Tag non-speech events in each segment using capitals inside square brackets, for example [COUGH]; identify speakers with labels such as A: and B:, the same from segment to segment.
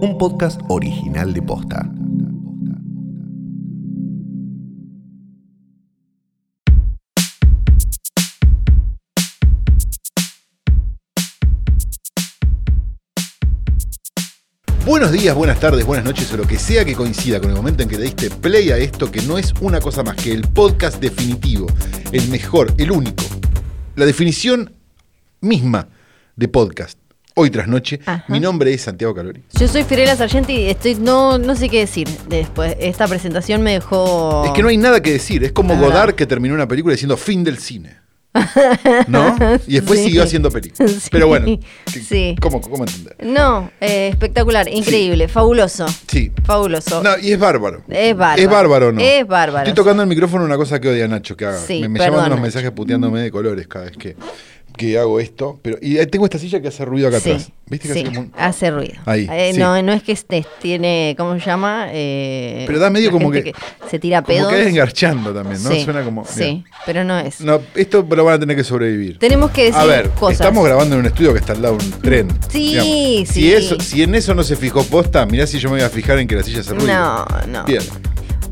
A: un podcast original de Posta. Buenos días, buenas tardes, buenas noches o lo que sea que coincida con el momento en que le diste play a esto que no es una cosa más que el podcast definitivo, el mejor, el único, la definición misma de podcast. Hoy tras noche,
B: Ajá.
A: mi nombre es Santiago Calori.
B: Yo soy Fiorella Sargenti y estoy, no, no sé qué decir después. Esta presentación me dejó.
A: Es que no hay nada que decir, es como Godard que terminó una película diciendo fin del cine. ¿No? Y después [LAUGHS]
B: Sí.
A: siguió haciendo películas.
B: Sí.
A: Pero bueno, ¿qué- [LAUGHS]
B: Sí.
A: ¿cómo, ¿cómo entender?
B: No, eh, espectacular, increíble, fabuloso.
A: Sí.
B: Fabuloso.
A: No, y es bárbaro.
B: Es bárbaro.
A: Es bárbaro, ¿no?
B: Es bárbaro.
A: Estoy tocando el micrófono una cosa que odia Nacho que haga.
B: Sí,
A: me me
B: perdón,
A: llaman unos
B: Nacho.
A: mensajes puteándome de colores cada vez que, que hago esto. Pero, y tengo esta silla que hace ruido acá
B: Sí,
A: atrás. ¿Viste que
B: sí,
A: hace como un-
B: hace ruido.
A: Ahí,
B: Eh,
A: sí.
B: No, no es que este, tiene, ¿cómo se llama? Eh,
A: Pero da medio como que-
B: se tira
A: Como
B: pedos.
A: que es engarchando también, ¿no? Suena como.
B: Sí, pero no es.
A: No, esto lo van a tener que sobrevivir.
B: Tenemos que decir
A: A ver,
B: cosas.
A: estamos grabando en un estudio que está al lado de un tren.
B: Sí,
A: digamos.
B: sí.
A: Si, eso, si en eso no se fijó posta, mirá si yo me voy a fijar en que la silla se ruido.
B: No, no.
A: Bien.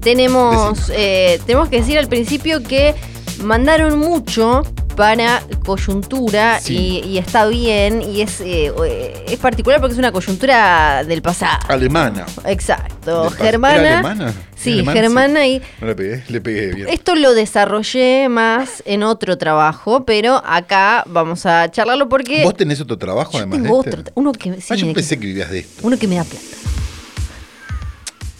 B: Tenemos, eh, tenemos que decir al principio que mandaron mucho para coyuntura
A: Sí.
B: y, y está bien y es, eh, eh, es particular porque es una coyuntura del pasado.
A: Alemana.
B: Exacto. Germana.
A: ¿Era alemana?
B: Sí. Germana y
A: No le pegué, le pegué bien.
B: esto lo desarrollé más en otro trabajo, pero acá vamos a charlarlo porque
A: ¿Vos tenés otro trabajo
B: yo
A: además
B: tengo
A: de este?
B: otro, uno que sí,
A: ah, yo
B: me-
A: pensé que vivías de esto.
B: uno que me da plata.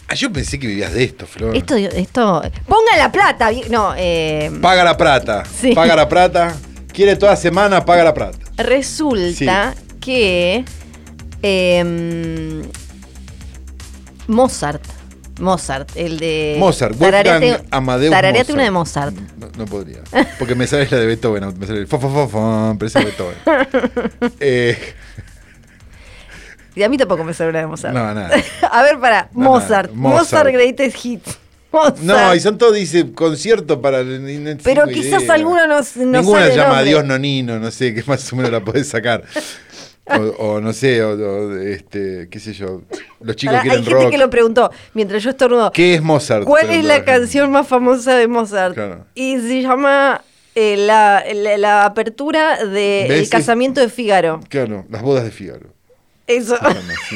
A: Ah, yo pensé que vivías de esto, Flor.
B: Esto, esto, ponga la plata, no, eh,
A: Paga la plata.
B: Sí.
A: Paga la plata. Quiere toda semana, paga la plata.
B: Resulta que em, Mozart, Mozart, el de
A: Mozart, Wolfgang Amadeus
B: tarareate una de Mozart.
A: No, no podría. Porque me sale la de Beethoven. Me sale el fo, fo, fo, fo, pero es Beethoven. [LAUGHS] Eh,
B: Y a mí tampoco me sale una de Mozart.
A: no, nada. [LAUGHS]
B: a ver, para,
A: No,
B: Mozart.
A: Mozart.
B: Mozart Greatest Hits. Mozart.
A: No, y son todos, dice, concierto para... no
B: Pero quizás
A: idea.
B: alguno no, no
A: Ninguna
B: sale
A: llama
B: nombre.
A: Dios Nonino, no sé, que más o menos la podés sacar. O, o no sé, o, o, este, qué sé yo, los chicos
B: hay
A: quieren
B: gente
A: rock.
B: que lo preguntó mientras yo estornudo.
A: ¿Qué es Mozart?
B: ¿Cuál es la canción más famosa de Mozart?
A: Claro.
B: Y se llama eh, la, la- la apertura de
A: ¿Ves?
B: El casamiento de Fígaro.
A: Claro, las bodas de Fígaro.
B: Eso.
A: Bueno, sí.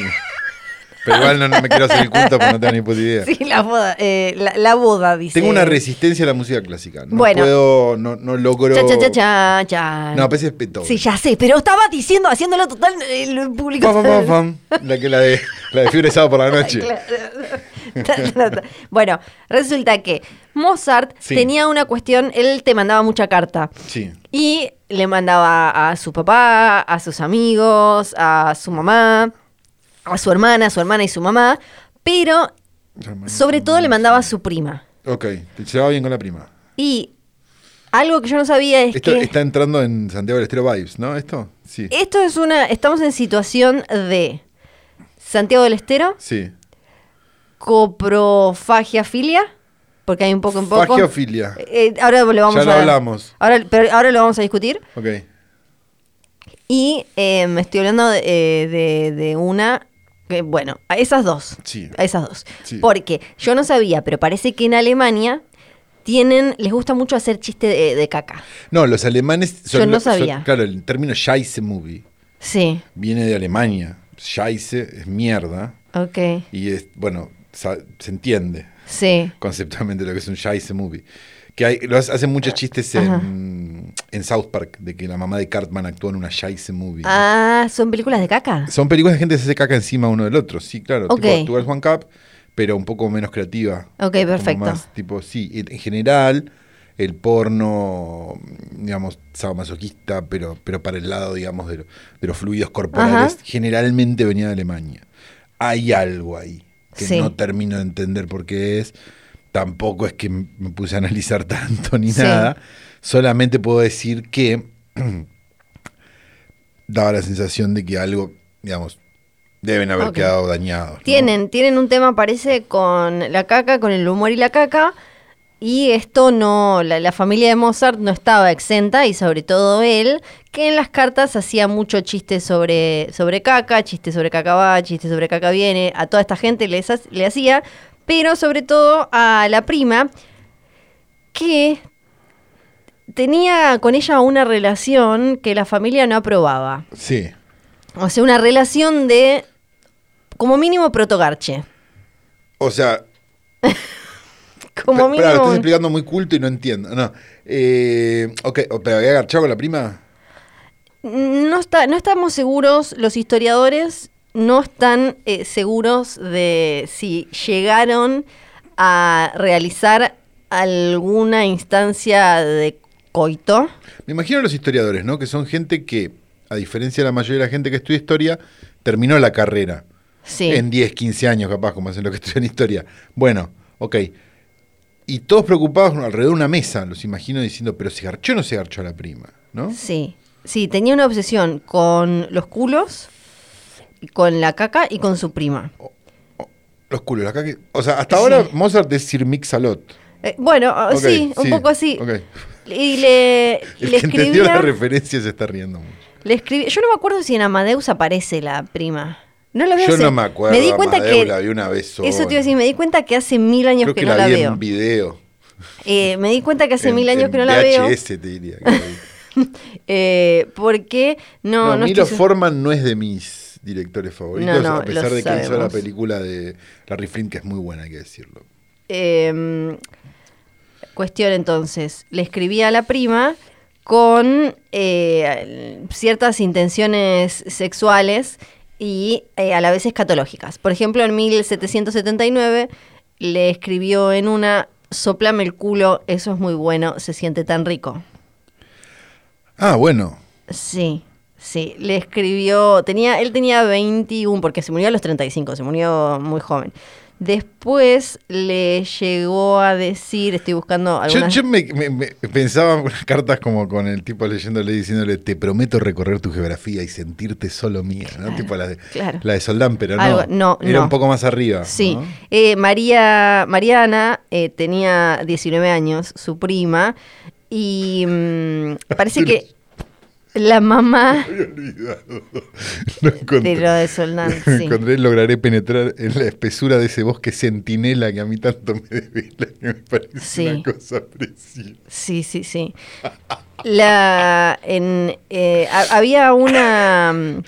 A: Pero igual no, no me quiero hacer el culto porque no tengo ni puta idea.
B: Sí, la boda, eh, la, la boda, dice.
A: Tengo una resistencia a la música clásica. No
B: Bueno.
A: puedo, no, no logro.
B: Cha, cha, cha, cha, cha.
A: No, pues es Beethoven.
B: Sí, ya sé, pero estaba diciendo, haciéndolo total eh, el público.
A: Pam, pam, pam, pam. La que la de la de fiebre sábado por la noche. [LAUGHS]
B: Bueno, resulta que Mozart
A: Sí.
B: tenía una cuestión, él te mandaba mucha carta.
A: Sí.
B: Y le mandaba a su papá, a sus amigos, a su mamá, a su hermana, a su hermana y su mamá, pero sobre todo le mandaba a su prima.
A: Ok, te llevaba bien con la prima.
B: Y algo que yo no sabía es
A: Esto
B: que
A: está entrando en Santiago del Estero Vibes, ¿no? ¿Esto? Sí.
B: esto es una, estamos en situación de Santiago del Estero,
A: Sí.
B: coprofagiafilia, porque hay un poco en poco.
A: Fagiofilia.
B: Eh, ahora lo vamos
A: Ya lo
B: a
A: hablamos.
B: Ahora, pero ahora lo vamos a discutir.
A: Ok.
B: Y eh, me estoy hablando de, eh, de- de una. que, bueno, a esas dos.
A: Sí.
B: A esas dos.
A: Sí.
B: Porque yo no sabía, pero parece que en Alemania tienen. Les gusta mucho hacer chiste de, de caca.
A: No, los alemanes.
B: Yo no sabía.
A: claro, el término Scheisse Movie
B: Sí,
A: viene de Alemania. Scheisse es mierda.
B: ok.
A: Y es, bueno, se entiende
B: Sí.
A: conceptualmente lo que es un Scheisse Movie. Que hay, lo hace- hacen muchos chistes en, en South Park de que la mamá de Cartman actúa en una Scheisse Movie.
B: Ah, ¿son películas de caca?
A: Son películas de gente que se hace caca encima uno del otro, sí, claro.
B: Ok.
A: Tipo Two Girls, One Cup, pero un poco menos creativa.
B: Ok, perfecto.
A: más, tipo, sí, en en general, el porno, digamos, sadomasoquista, pero, pero para el lado, digamos, de, lo- de los fluidos corporales,
B: Ajá.
A: generalmente venía de Alemania. Hay algo ahí que
B: Sí.
A: no termino de entender por qué es. Tampoco es que me puse a analizar [LAUGHS] tanto ni
B: Sí.
A: nada. Solamente puedo decir que [CLEARS THROAT] daba la sensación de que algo, digamos, deben haber quedado dañados. ¿no?
B: Tienen, tienen un tema, parece, con la caca, con el humor y la caca. Y esto no, la, la familia de Mozart no estaba exenta, y sobre todo él, que en las cartas hacía mucho chiste sobre, sobre caca, chiste sobre caca va, chiste sobre caca viene, a toda esta gente les le hacía, pero sobre todo a la prima, que tenía con ella una relación que la familia no aprobaba.
A: Sí.
B: O sea, una relación de, como mínimo, protogarche.
A: O sea, [LAUGHS] [LAUGHS]
B: Como
A: lo estás
B: mínimo...
A: explicando muy culto y no entiendo. No. Eh, ok, ¿pero había agarchado con la prima?
B: No, está, no estamos seguros, los historiadores no están eh, seguros de si llegaron a realizar alguna instancia de coito.
A: Me imagino a los historiadores, ¿no? Que son gente que, a diferencia de la mayoría de la gente que estudia historia, terminó la carrera.
B: Sí.
A: En 10, 15 años, capaz, como hacen los que estudian historia. Bueno, ok. Y todos preocupados alrededor de una mesa, los imagino diciendo, pero se garchó o no se garchó a la prima, ¿no?
B: Sí. Sí, tenía una obsesión con los culos, con la caca y con su prima.
A: Los culos, la caca. O sea, hasta ahora Mozart es Sir Mix-a-Lot.
B: Eh, bueno,
A: Ok,
B: sí, un poco así.
A: ok.
B: Y le, [LAUGHS]
A: El
B: le
A: que entendió la referencia se está riendo mucho.
B: Le escribí, yo no me acuerdo si en Amadeus aparece la prima. No la veo
A: Yo
B: hace-
A: no me acuerdo.
B: Me di cuenta que
A: la vi una vez sola.
B: eso te iba a decir, me di cuenta que hace mil años
A: Creo
B: que,
A: que,
B: no
A: la,
B: la
A: vi
B: veo.
A: en video.
B: Eh, me di cuenta que hace
A: En-
B: mil años
A: en
B: que no la veo.
A: VHS te diría. que la vi. [LAUGHS]
B: Eh, porque no,
A: No,
B: no,
A: Milo
B: estoy
A: Forman no es de mis directores favoritos,
B: No, no,
A: a pesar
B: lo
A: de que hizo la
B: sabemos.
A: película de Larry Flint, que es muy buena, hay que decirlo.
B: Eh, cuestión entonces, le escribí a la prima con eh, ciertas intenciones sexuales y eh, a la vez escatológicas. Por ejemplo, en 1779 le escribió en una, soplame el culo, eso es muy bueno, se siente tan rico.
A: Ah, bueno.
B: Sí, sí, le escribió, tenía, él tenía 21, porque se murió a los 35, se murió muy joven. Después le llegó a decir, estoy buscando
A: Yo,
B: algunas...
A: yo me, me- me pensaba en unas [LAUGHS] cartas como con el tipo leyéndole diciéndole, te prometo recorrer tu geografía y sentirte solo mía, ¿no? Tipo la de,
B: claro.
A: la de Soldán, pero no.
B: Algo- no,
A: Era
B: no.
A: un poco más arriba.
B: Sí,
A: ¿no?
B: Eh, María, Mariana eh, tenía 19 años, su prima, y mm, parece que [LAUGHS] la mamá [LAUGHS]
A: Me había olvidado. Lo encontré.
B: de lo de Soldán, sí.
A: Encontré, lograré penetrar en la espesura de ese bosque centinela que a mí tanto me devela, que me parece
B: Sí.
A: una cosa preciosa.
B: Sí, sí, sí. La, en, eh, ha- había una... mm,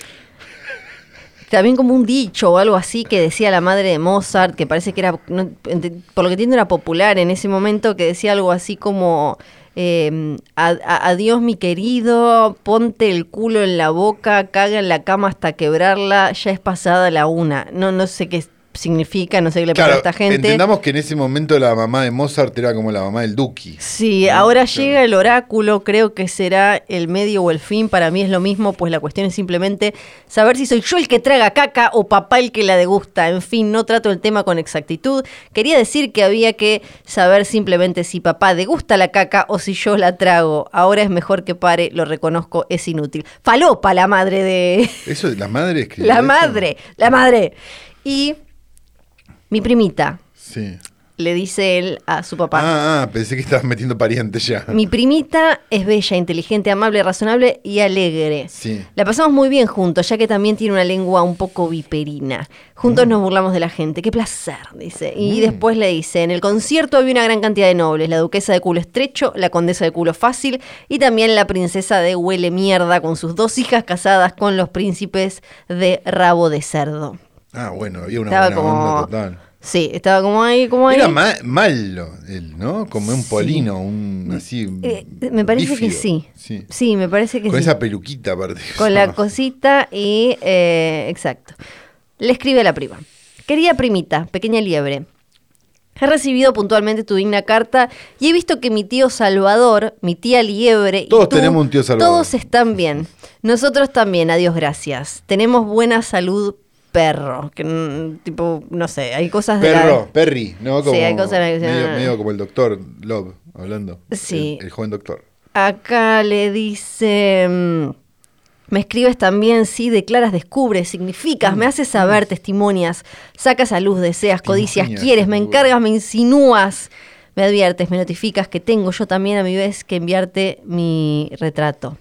B: También como un dicho o algo así que decía la madre de Mozart, que parece que era, no, por lo que entiendo, era popular en ese momento, que decía algo así como, eh, "A- a- adiós mi querido, ponte el culo en la boca, caga en la cama hasta quebrarla, ya es pasada la una. No, no sé qué significa, no sé qué le pasa a esta gente.
A: entendamos que en ese momento la mamá de Mozart era como la mamá del Duki.
B: Sí,
A: ¿no?
B: ahora
A: Claro.
B: llega el oráculo, creo que será el medio o el fin, para mí es lo mismo, pues la cuestión es simplemente saber si soy yo el que traga caca o papá el que la degusta, en fin, no trato el tema con exactitud, quería decir que había que saber simplemente si papá degusta la caca o si yo la trago, ahora es mejor que pare, lo reconozco, es inútil. Falopa la madre de...
A: Eso, la madre escribió
B: la
A: eso?
B: madre, la madre. Y mi primita,
A: Sí.
B: le dice él a su papá.
A: Ah, ah, pensé que estabas metiendo parientes ya.
B: Mi primita es bella, inteligente, amable, razonable y alegre.
A: Sí.
B: La pasamos muy bien juntos, ya que también tiene una lengua un poco viperina. Juntos nos burlamos de la gente. Qué placer, dice. Y después le dice, en el concierto había una gran cantidad de nobles, la duquesa de culo estrecho, la condesa de culo fácil y también la princesa de huele mierda con sus dos hijas casadas con los príncipes de rabo de cerdo.
A: Ah, bueno, había una
B: Estaba
A: buena
B: como...
A: onda total.
B: Sí, estaba como ahí, como ahí.
A: Era ma- malo él, ¿no? Como un polino, un así.
B: Eh, me parece que sí.
A: Sí.
B: Sí, me parece que
A: Con
B: sí.
A: esa peluquita aparte.
B: Con la [LAUGHS] cosita y... eh, exacto. Le escribe a la prima. Querida primita, pequeña liebre. He recibido puntualmente tu digna carta y he visto que mi tío Salvador, mi tía Liebre y
A: Todos
B: tú,
A: tenemos un tío Salvador.
B: Todos están bien. Nosotros también, adiós, gracias. Tenemos buena salud, perro. Que, tipo, no sé, hay cosas de la-
A: Perro, Perry, ¿no?
B: Sí,
A: Como,
B: hay cosas que se
A: medio, medio como el doctor Love, hablando.
B: Sí.
A: El, el joven doctor.
B: Acá le dice. mm, Me escribes también, sí, declaras, descubres, significas, me haces saber, testimonias, sacas a luz, deseas, codicias, quieres, me encargas, me insinúas, me adviertes, me notificas que tengo yo también a mi vez que enviarte mi retrato.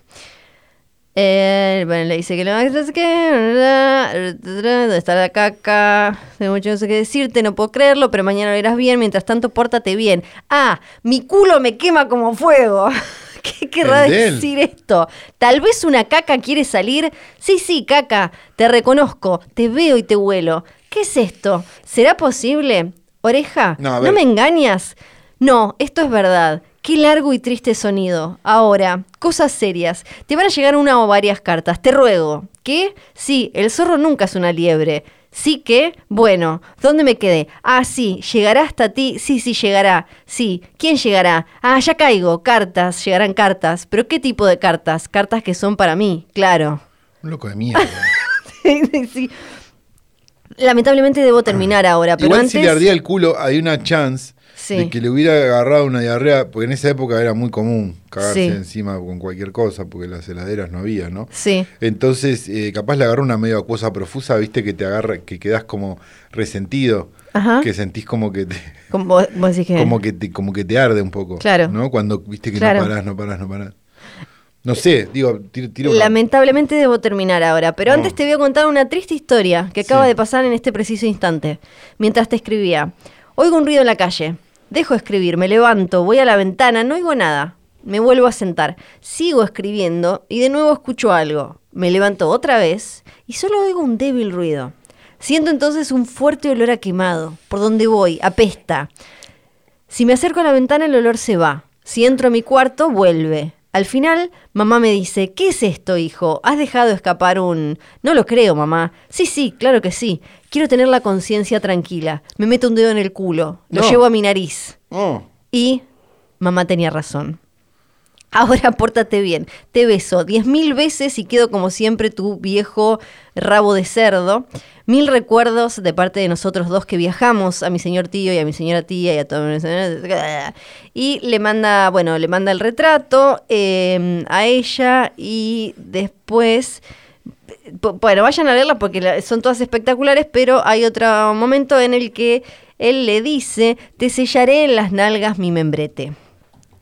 B: Eh, bueno, le dice que lo sé qué, ¿dónde está la caca? Tengo mucho no sé qué decirte, no puedo creerlo, pero mañana lo verás bien, mientras tanto pórtate bien. Ah, mi culo me quema como fuego. [LAUGHS] ¿Qué querrá decir esto? Tal vez una caca quiere salir. Sí, sí, caca, te reconozco, te veo y te huelo. ¿Qué es esto? ¿Será posible? Oreja,
A: No,
B: ¿no me engañas? No, esto es verdad. Qué largo y triste sonido. Ahora, cosas serias. Te van a llegar una o varias cartas, te ruego. ¿Qué? Sí, el zorro nunca es una liebre. Sí que, bueno, ¿dónde me quedé? Ah, sí, llegará hasta ti. Sí, sí, llegará. Sí, ¿quién llegará? Ah, ya caigo. Cartas, llegarán cartas. ¿Pero qué tipo de cartas? Cartas que son para mí, claro.
A: Un loco de mierda. [LAUGHS]
B: Sí. Lamentablemente debo terminar ahora, pero
A: Igual
B: antes...
A: si le ardía el culo, hay una chance
B: Sí.
A: de que le hubiera agarrado una diarrea, porque en esa época era muy común cagarse
B: Sí.
A: encima con cualquier cosa, porque las heladeras no había, ¿no?
B: Sí.
A: Entonces, eh, capaz le agarró una medio acuosa profusa, viste, que te agarra, que quedás como resentido,
B: Ajá.
A: que sentís como que te, [LAUGHS]
B: Como vos, que...
A: como que te, como que te arde un poco.
B: Claro.
A: ¿No? Cuando viste que
B: Claro.
A: no parás, no parás, no parás. No sé, digo, tiro, tiro una-
B: Lamentablemente debo terminar ahora, pero
A: No.
B: antes te voy a contar una triste historia que acaba
A: Sí.
B: de pasar en este preciso instante. Mientras te escribía, oigo un ruido en la calle, dejo de escribir, me levanto, voy a la ventana, no oigo nada, me vuelvo a sentar, sigo escribiendo y de nuevo escucho algo. Me levanto otra vez y solo oigo un débil ruido. Siento entonces un fuerte olor a quemado. Por donde voy, apesta. Si me acerco a la ventana, el olor se va. Si entro a mi cuarto, vuelve. Al final, mamá me dice, ¿qué es esto, hijo? ¿Has dejado escapar un... No lo creo, mamá. Sí, sí, claro que sí. Quiero tener la conciencia tranquila. Me meto un dedo en el culo. Lo
A: No.
B: llevo a mi nariz.
A: Oh,
B: Y mamá tenía razón. Ahora pórtate bien. Te beso diez mil veces y quedo como siempre tu viejo rabo de cerdo. Mil recuerdos de parte de nosotros dos que viajamos, a mi señor tío y a mi señora tía y a señora- Y le manda, bueno, le manda el retrato eh, a ella y después... Bueno, vayan a verla porque son todas espectaculares, pero hay otro momento en el que él le dice, te sellaré en las nalgas mi membrete.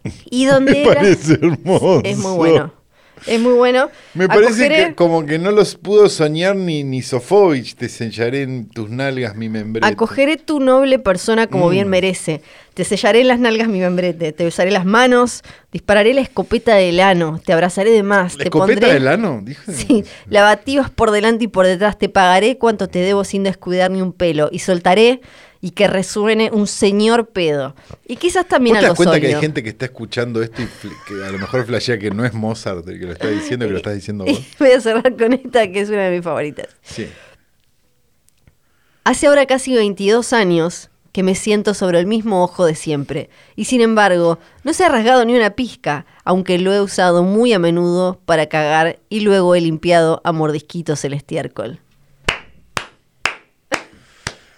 B: [LAUGHS] Y donde
A: me
B: era-
A: parece hermoso.
B: es muy bueno. Es muy bueno.
A: Me parece
B: Acogeré-
A: que como que no los pudo soñar ni, ni Sofovich, te sellaré en tus nalgas mi membrete.
B: Acogeré tu noble persona como bien
A: Mm.
B: merece. Te sellaré en las nalgas mi membrete. Te besaré las manos. Dispararé la escopeta del ano. Te abrazaré de más.
A: ¿La
B: te
A: escopeta
B: pondré...
A: del ano? Dije.
B: Sí, la por delante y por detrás. Te pagaré cuanto te debo sin descuidar ni un pelo. Y soltaré y que resuene un señor pedo. Y quizás también
A: ¿Vos te das cuenta que hay gente que está escuchando esto y que a lo mejor flashea que no es Mozart el que lo está diciendo, que lo estás diciendo vos? [LAUGHS]
B: Voy a cerrar con esta que es una de mis favoritas.
A: Sí.
B: Hace ahora casi 22 años que me siento sobre el mismo ojo de siempre, y sin embargo, no se ha rasgado ni una pizca, aunque lo he usado muy a menudo para cagar y luego he limpiado a mordisquitos el estiércol.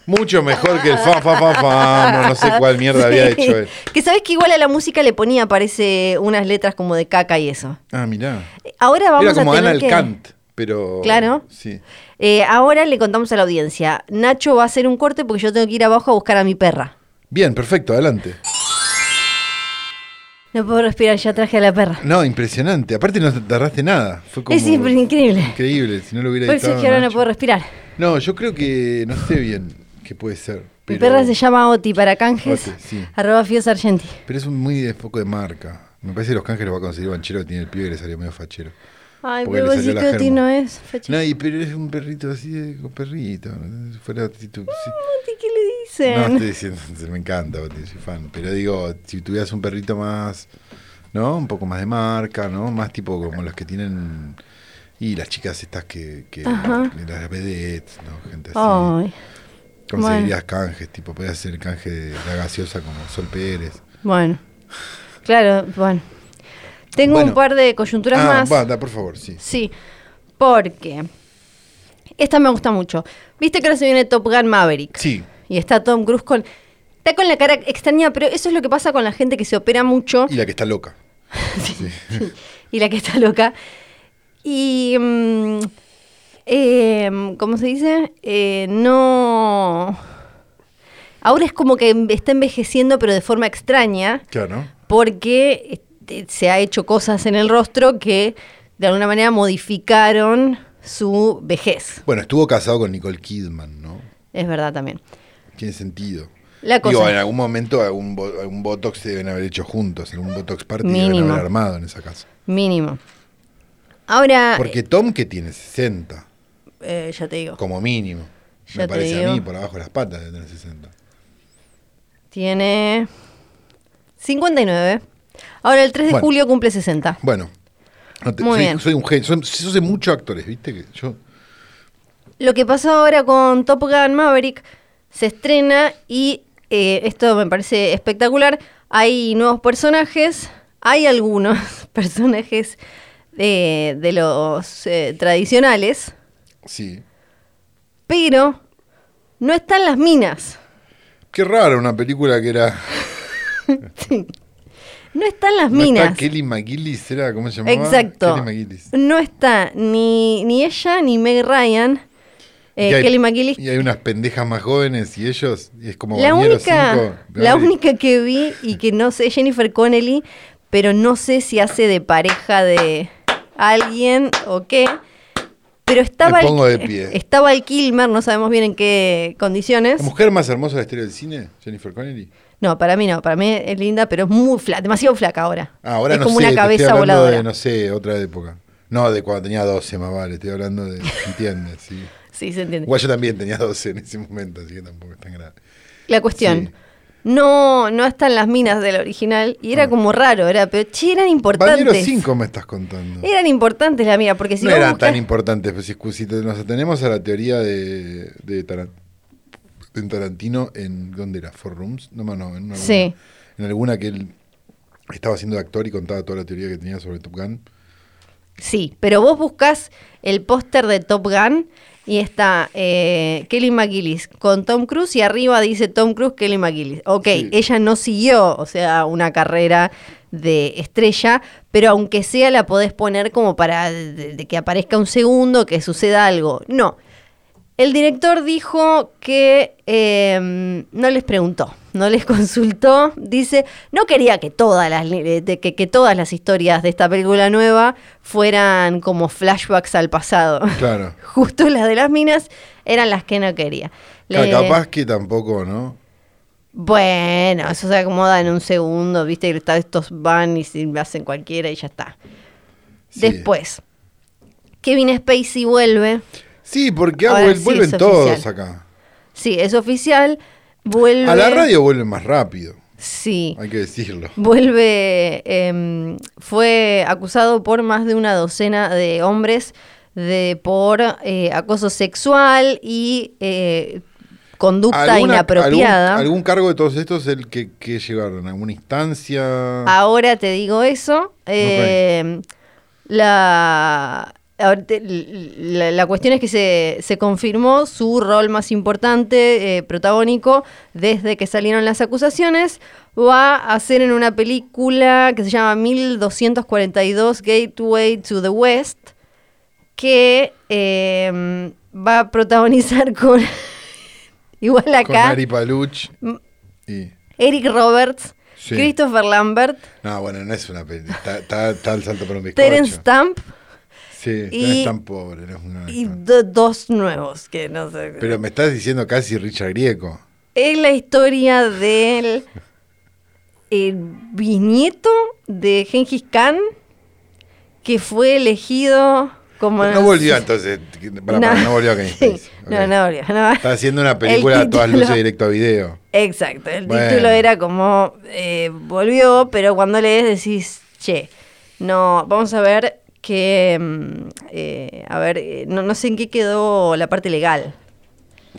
A: Mucho mejor que el fan, fan, fan, fan, no, no sé cuál mierda había
B: Sí.
A: hecho él.
B: Que sabes que igual a la música le ponía, parece, unas letras como de caca y eso.
A: Ah, mirá.
B: Ahora vamos
A: Era como
B: a tener
A: Ana
B: que...
A: Kant, pero...
B: Claro.
A: Sí.
B: Eh, ahora le contamos a la audiencia. Nacho va a hacer un corte porque yo tengo que ir abajo a buscar a mi perra.
A: Bien, perfecto, adelante.
B: No puedo respirar, ya traje a la perra.
A: No, impresionante. Aparte no tardaste nada. Fue como
B: Es increíble.
A: Increíble, si no lo hubiera
B: Por eso es que ahora no puedo respirar.
A: No, yo creo que no sé bien qué puede ser.
B: Mi perra se llama Oti para canjes.
A: Oti, sí.
B: Arroba Fios Argenti.
A: pero es un muy de poco de marca. Me parece que los canjes los va a conseguir Banchero, que tiene el pibe que le salió medio fachero.
B: Ay,
A: Porque
B: pero vos que Oti no es. fecha.
A: No, y- pero es un perrito así, de un perrito. Fuera,
B: Oti, ¿qué le
A: No,
B: dicen?
A: estoy diciendo, [LAUGHS] me encanta, Oti, soy fan. Pero digo, si tuvieras un perrito más, ¿no? Un poco más de marca, ¿no? Más tipo como los que tienen. Y las chicas estas que. que las vedettes, ¿no? Gente así.
B: Ay,
A: Conseguirías canjes, tipo, podías hacer el canje de la gaseosa como Sol Pérez.
B: bueno. Claro, bueno. Tengo
A: Bueno.
B: un par de coyunturas
A: ah,
B: más.
A: va, da, por favor, sí.
B: Sí, porque esta me gusta mucho. Viste que ahora se viene Top Gun Maverick.
A: Sí.
B: Y está Tom Cruise con. Está con la cara extraña, pero eso es lo que pasa con la gente que se opera mucho
A: Y la que está loca. [LAUGHS] Sí. [LAUGHS]
B: y la que está loca. Y. mm, em, ¿Cómo se dice? Eh, no. Ahora es como que está envejeciendo, pero de forma extraña,
A: Claro.
B: porque este, se ha hecho cosas en el rostro que de alguna manera modificaron su vejez.
A: Bueno, estuvo casado con Nicole Kidman, ¿no?
B: Es verdad también.
A: Tiene sentido.
B: La cosa
A: Digo, en algún momento algún, algún Botox se deben haber hecho juntos, algún Botox party deben
B: Mínimo.
A: haber armado en esa casa.
B: Mínimo. Ahora,
A: Porque Tom que tiene 60,
B: eh, ya te digo,
A: como mínimo.
B: Ya
A: Me parece a mí, por abajo de las patas de tener 60.
B: tiene 59. Ahora el 3 de
A: Bueno.
B: julio cumple 60.
A: Bueno, no te-
B: Muy
A: soy,
B: bien.
A: soy un genio. Soy, de muchos actores, ¿viste? Que yo,
B: Lo que pasó ahora con Top Gun Maverick se estrena y eh, esto me parece espectacular. Hay nuevos personajes, hay algunos [LAUGHS] personajes eh, de los eh, tradicionales,
A: sí.
B: pero no están las minas.
A: Qué raro una película que era. [LAUGHS]
B: No están las
A: no
B: minas.
A: está Kelly McGillis, ¿era? ¿Cómo se llamaba?
B: Exacto.
A: Kelly McGillis.
B: No está ni, ni ella ni Meg Ryan. Eh,
A: Y hay-
B: Kelly McGillis.
A: Y hay unas pendejas más jóvenes y ellos, y es como
B: La única,
A: cinco,
B: la única que vi y que no sé, Jennifer Connelly, pero no sé si hace de pareja de alguien o qué. Pero estaba
A: Me pongo
B: el,
A: de [LAUGHS] pie.
B: estaba el Kilmer, no sabemos bien en qué condiciones.
A: ¿La mujer más hermosa de la historia del cine? Jennifer Connelly.
B: No, para mí no, para mí es linda, pero es muy flaca, demasiado flaca ahora.
A: Ah, ahora
B: es
A: no
B: como
A: sé,
B: una cabeza
A: estoy hablando
B: voladora.
A: de, no sé, otra época. No, de cuando tenía 12 más vale, estoy hablando de, ¿entiendes? Sí. [LAUGHS]
B: Sí, se entiende.
A: Igual yo también tenía 12 en ese momento, así que tampoco es tan grave.
B: La cuestión.
A: Sí.
B: No, no están las minas del original y era
A: Ah.
B: como raro, era, pero che, eran importantes.
A: Bañeros 5 me estás contando.
B: Eran importantes las minas, porque si
A: no
B: vos
A: eran
B: buscas-
A: tan importantes, pues si, nos atenemos a la teoría de, de, Taran- de Tarantino en, ¿dónde era? ¿Four Rooms? No, no, no, en, una,
B: Sí.
A: en alguna que él estaba haciendo de actor y contaba toda la teoría que tenía sobre Top Gun.
B: Sí, pero vos buscas el póster de Top Gun y está eh, Kelly McGillis con Tom Cruise y arriba dice Tom Cruise, Kelly McGillis. Ok,
A: Sí.
B: ella no siguió, o sea, una carrera de estrella, pero aunque sea la podés poner como para de- de que aparezca un segundo, que suceda algo. No. El director dijo que eh, no les preguntó, no les [LAUGHS] consultó. Dice, no quería que todas las eh, que, que todas las historias de esta película nueva fueran como flashbacks al pasado. [LAUGHS]
A: Claro.
B: Justo las de las minas eran las que no quería. Le-
A: Capaz que tampoco, ¿no?
B: Bueno, eso se acomoda en un segundo, viste que estos van y se hacen cualquiera y ya está.
A: Sí.
B: Después, Kevin Spacey vuelve.
A: Sí, porque
B: Ahora
A: vuel-
B: sí
A: vuelven todos
B: oficial.
A: acá.
B: Sí, es oficial. Vuelve.
A: A la radio vuelven más rápido,
B: Sí.
A: hay que decirlo.
B: Vuelve. em, fue acusado por más de una docena de hombres de por eh, acoso sexual y eh, conducta
A: ¿Alguna-
B: inapropiada.
A: Algún, algún cargo de todos estos el que, que llegaron? ¿Alguna instancia?
B: Ahora te digo eso. eh, la, la, la cuestión es que se, se confirmó su rol más importante, eh, protagónico, desde que salieron las acusaciones. Va a ser en una película que se llama 1242 Gateway to the West, que eh, va a protagonizar [LAUGHS] con... Igual
A: Con
B: acá,
A: Ari Paluch. Y,
B: Eric Roberts,
A: Sí.
B: Christopher Lambert,
A: no, bueno, no es una peli. Está, está, está el salto por un bizcocho.
B: Terence Stamp
A: Sí, no
B: y-
A: es tan pobre. No es una-
B: y do- dos nuevos que no sé.
A: Pero me estás diciendo casi Richard Grieco.
B: Es la historia del el bisnieto de Gengis Khan que fue elegido como
A: No volvió entonces. Para, para, no volvió a Kevin [LAUGHS]
B: Sí. No, no volvió. no.
A: Está haciendo una película a todas
B: título-
A: luces directo a video.
B: Exacto, el
A: Bueno.
B: título era como eh, volvió, pero cuando lees decís, che, no, vamos a ver que, mm, eh, a ver, eh, no, no sé en qué quedó la parte legal.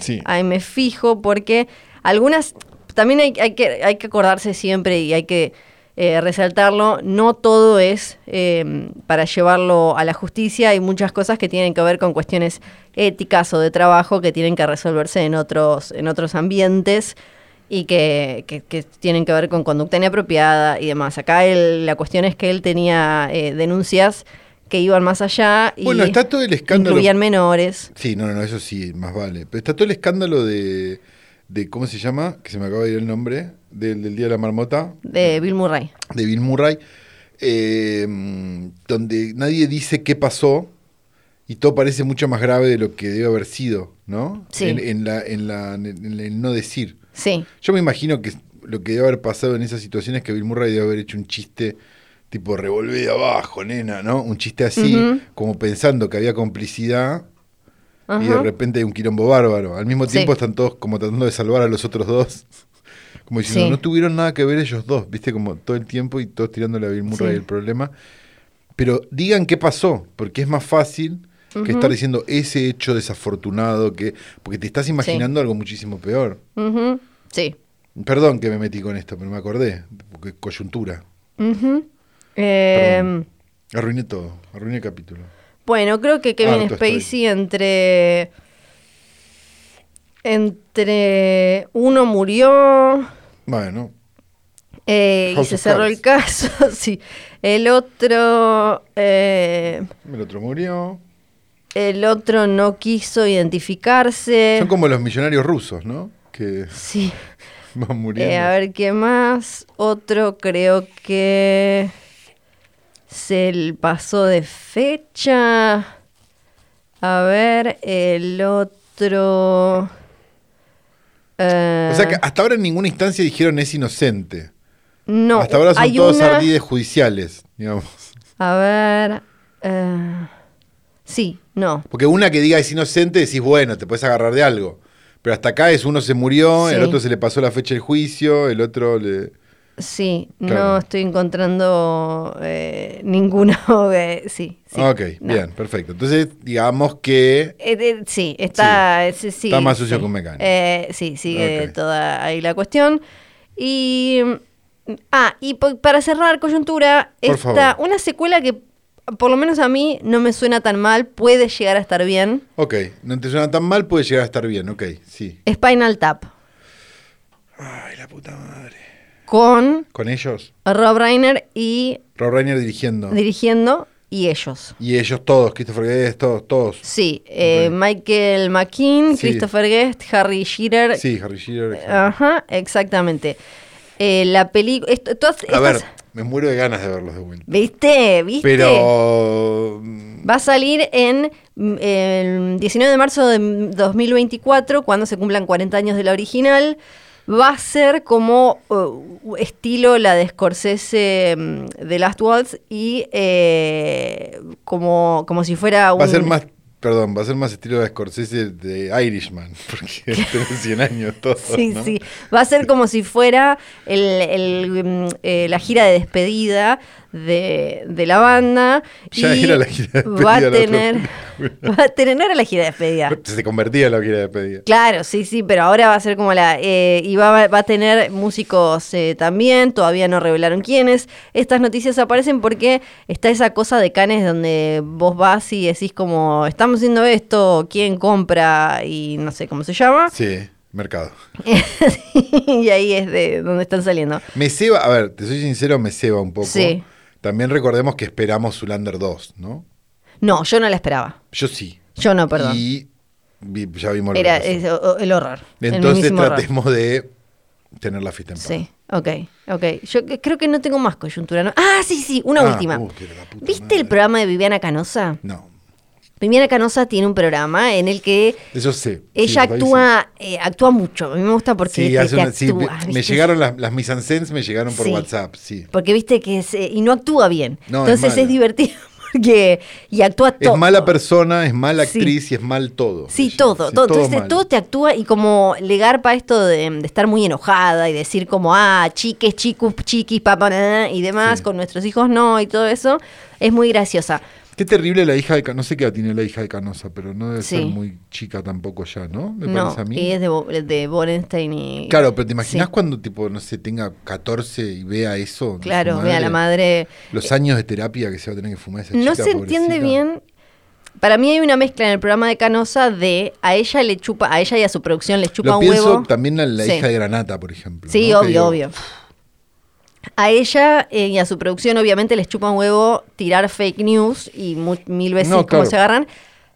A: Sí.
B: Ahí me fijo porque algunas, también hay, hay que, hay que acordarse siempre y hay que eh, resaltarlo, no todo es eh, para llevarlo a la justicia, hay muchas cosas que tienen que ver con cuestiones éticas o de trabajo que tienen que resolverse en otros, en otros ambientes y que, que- que tienen que ver con conducta inapropiada y demás. Acá él- la cuestión es que él tenía eh, denuncias que iban más allá y
A: Bueno, está todo el escándalo.
B: incluían menores.
A: Sí, no, no, eso sí, más vale. Pero está todo el escándalo de de, ¿cómo se llama? Que se me acaba de ir el nombre, del, del Día de la Marmota,
B: De Bill Murray.
A: de Bill Murray, eh, donde nadie dice qué pasó y todo parece mucho más grave de lo que debe haber sido, ¿no?
B: Sí.
A: En, en la, en, la, en el no decir.
B: Sí.
A: Yo me imagino que lo que debe haber pasado en esas situaciones es que Bill Murray debe haber hecho un chiste tipo revolvé de abajo, nena, ¿no? Un chiste así, como pensando que había complicidad y de repente hay un quilombo bárbaro. Al mismo
B: Sí.
A: tiempo están todos como tratando de salvar a los otros dos. [LAUGHS] Como diciendo,
B: Sí.
A: no tuvieron nada que ver ellos dos, viste, como todo el tiempo y todos tirándole a Bill Murray
B: Sí.
A: el problema. Pero digan qué pasó, porque es más fácil que estar diciendo ese hecho desafortunado, que porque te estás imaginando algo muchísimo peor.
B: Sí.
A: Perdón que me metí con esto, pero me acordé, porque coyuntura.
B: Ujú. Eh,
A: Perdón. Arruiné todo, arruiné el capítulo.
B: bueno, creo que Kevin
A: Harto
B: Spacey
A: estoy.
B: entre. Entre. Uno murió.
A: Bueno,
B: eh, y se cerró
A: Cards.
B: el caso. [LAUGHS] sí. El otro. eh,
A: el otro murió.
B: el otro no quiso identificarse.
A: Son como los millonarios rusos, ¿no? Que
B: Sí. [LAUGHS]
A: van muriendo.
B: Eh, a ver qué más. Otro creo que se pasó de fecha. A ver, el otro. eh,
A: O sea que hasta ahora en ninguna instancia dijeron es inocente.
B: no,
A: hasta ahora son todos
B: una-
A: ardides judiciales, digamos.
B: A ver. eh, sí, no.
A: Porque una que diga es inocente, decís, bueno, te puedes agarrar de algo. Pero hasta acá es uno se murió, el otro se le pasó la fecha del juicio, el otro le...
B: Sí,
A: Claro.
B: no estoy encontrando eh, ninguno. [LAUGHS] eh, sí, sí.
A: ok,
B: no.
A: bien, perfecto. Entonces, digamos que...
B: Eh, eh, sí, está, sí, sí,
A: Está más sucio que un mecánico.
B: Eh, sí, sigue toda ahí la cuestión. Y. Ah, y para cerrar coyuntura,
A: Por
B: está
A: favor.
B: una secuela que por lo menos a mí no me suena tan mal, puede llegar a estar bien.
A: Ok, no te suena tan mal, puede llegar a estar bien, ok, sí.
B: Spinal Tap,
A: Ay, la puta madre.
B: Con
A: Con ellos,
B: Rob Reiner y
A: Rob Reiner dirigiendo.
B: dirigiendo y ellos.
A: y ellos todos, Christopher Guest, todos, todos.
B: Sí, eh. Michael McKean,
A: Sí.
B: Christopher Guest, Harry Shearer.
A: Sí, Harry Shearer.
B: Ajá, exactamente. Eh, la película.
A: A ver, me muero de ganas de verlos de vuelta.
B: ¿Viste? ¿Viste?
A: Pero... mm,
B: Va a salir en mm, el 19 de marzo de 2024, cuando se cumplan 40 años de la original. Va a ser como uh, estilo la de Scorsese mm, de Last Waltz y eh, como, como si fuera un...
A: Va a ser más, perdón, va a ser más estilo de Scorsese de Irishman, [LAUGHS] porque tiene [LAUGHS] 100 años todo.
B: Sí,
A: ¿no?
B: sí. Va a ser como si fuera el, el, mm, eh, la gira de despedida de, de la banda. [LAUGHS]
A: Ya
B: y
A: era la gira de despedida
B: Va a tener. Va a tener. No era la gira de despedida.
A: Se convertía en la gira de despedida.
B: Claro, sí, sí, pero ahora va a ser como la... eh, y va, va a tener músicos eh, también, todavía no revelaron quiénes. Estas noticias aparecen porque está esa cosa de Canes donde vos vas y decís como, estamos haciendo esto, ¿quién compra? Y no sé cómo se llama.
A: Sí, mercado. [LAUGHS]
B: y ahí es de donde están saliendo.
A: Me ceba, a ver, te soy sincero, me ceba un poco.
B: Sí.
A: También recordemos que esperamos Zulander 2, ¿no?
B: No, yo no la esperaba.
A: Yo sí.
B: Yo no, perdón.
A: Y vi- ya vimos lo
B: Era
A: pasó.
B: es, o- el horror. el
A: Entonces
B: horror.
A: tratemos de tener la fiesta en paz.
B: Sí, ok, ok. Yo creo que no tengo más coyuntura. ¿no? Ah, sí, sí, una
A: Ah,
B: última.
A: uh,
B: ¿Viste
A: madre.
B: el programa de Viviana Canosa?
A: No,
B: Viviana Canosa tiene un programa en el que
A: eso sé.
B: ella
A: Sí,
B: actúa, eh, actúa mucho. A mí me gusta porque
A: Sí,
B: te-
A: hace
B: te
A: una- sí,
B: actúa,
A: me- llegaron las, las mise-en-scènes, me llegaron por. WhatsApp, sí.
B: Porque viste que es, eh, y no actúa bien.
A: No, es
B: Entonces es, divertido [LAUGHS] porque y actúa todo.
A: Es mala persona, es mala
B: Sí.
A: actriz y es mal todo.
B: Sí,
A: Ella,
B: todo,
A: sí,
B: todo. Entonces
A: mal.
B: todo te actúa y como le garpa esto de, de estar muy enojada y decir como, ah, chiques, chicos, chiquis, papá, y demás,
A: Sí.
B: con nuestros hijos no, y todo eso, es muy graciosa.
A: Qué terrible la hija de Canosa. No sé qué tiene la hija de Canosa, pero no debe ser muy chica tampoco ya, ¿no? Me
B: no,
A: parece a mí.
B: y es de, de Borenstein y...
A: Claro, pero ¿te imaginas
B: Sí.
A: cuando, tipo, no sé, tenga 14 y vea eso?
B: Claro, vea a la
A: madre?
B: madre.
A: Los años de terapia que se va a tener que fumar esa
B: No
A: chica,
B: se entiende bien. Para mí hay una mezcla en el programa de Canosa de a ella le chupa, a ella y a su producción les chupa
A: Lo
B: un
A: pienso
B: huevo.
A: también a la
B: Sí.
A: hija de Granata, por ejemplo.
B: Sí,
A: ¿no?
B: Obvio, obvio. A ella eh, y a su producción obviamente les chupa un huevo tirar fake news y mil veces
A: No,
B: cómo se agarran.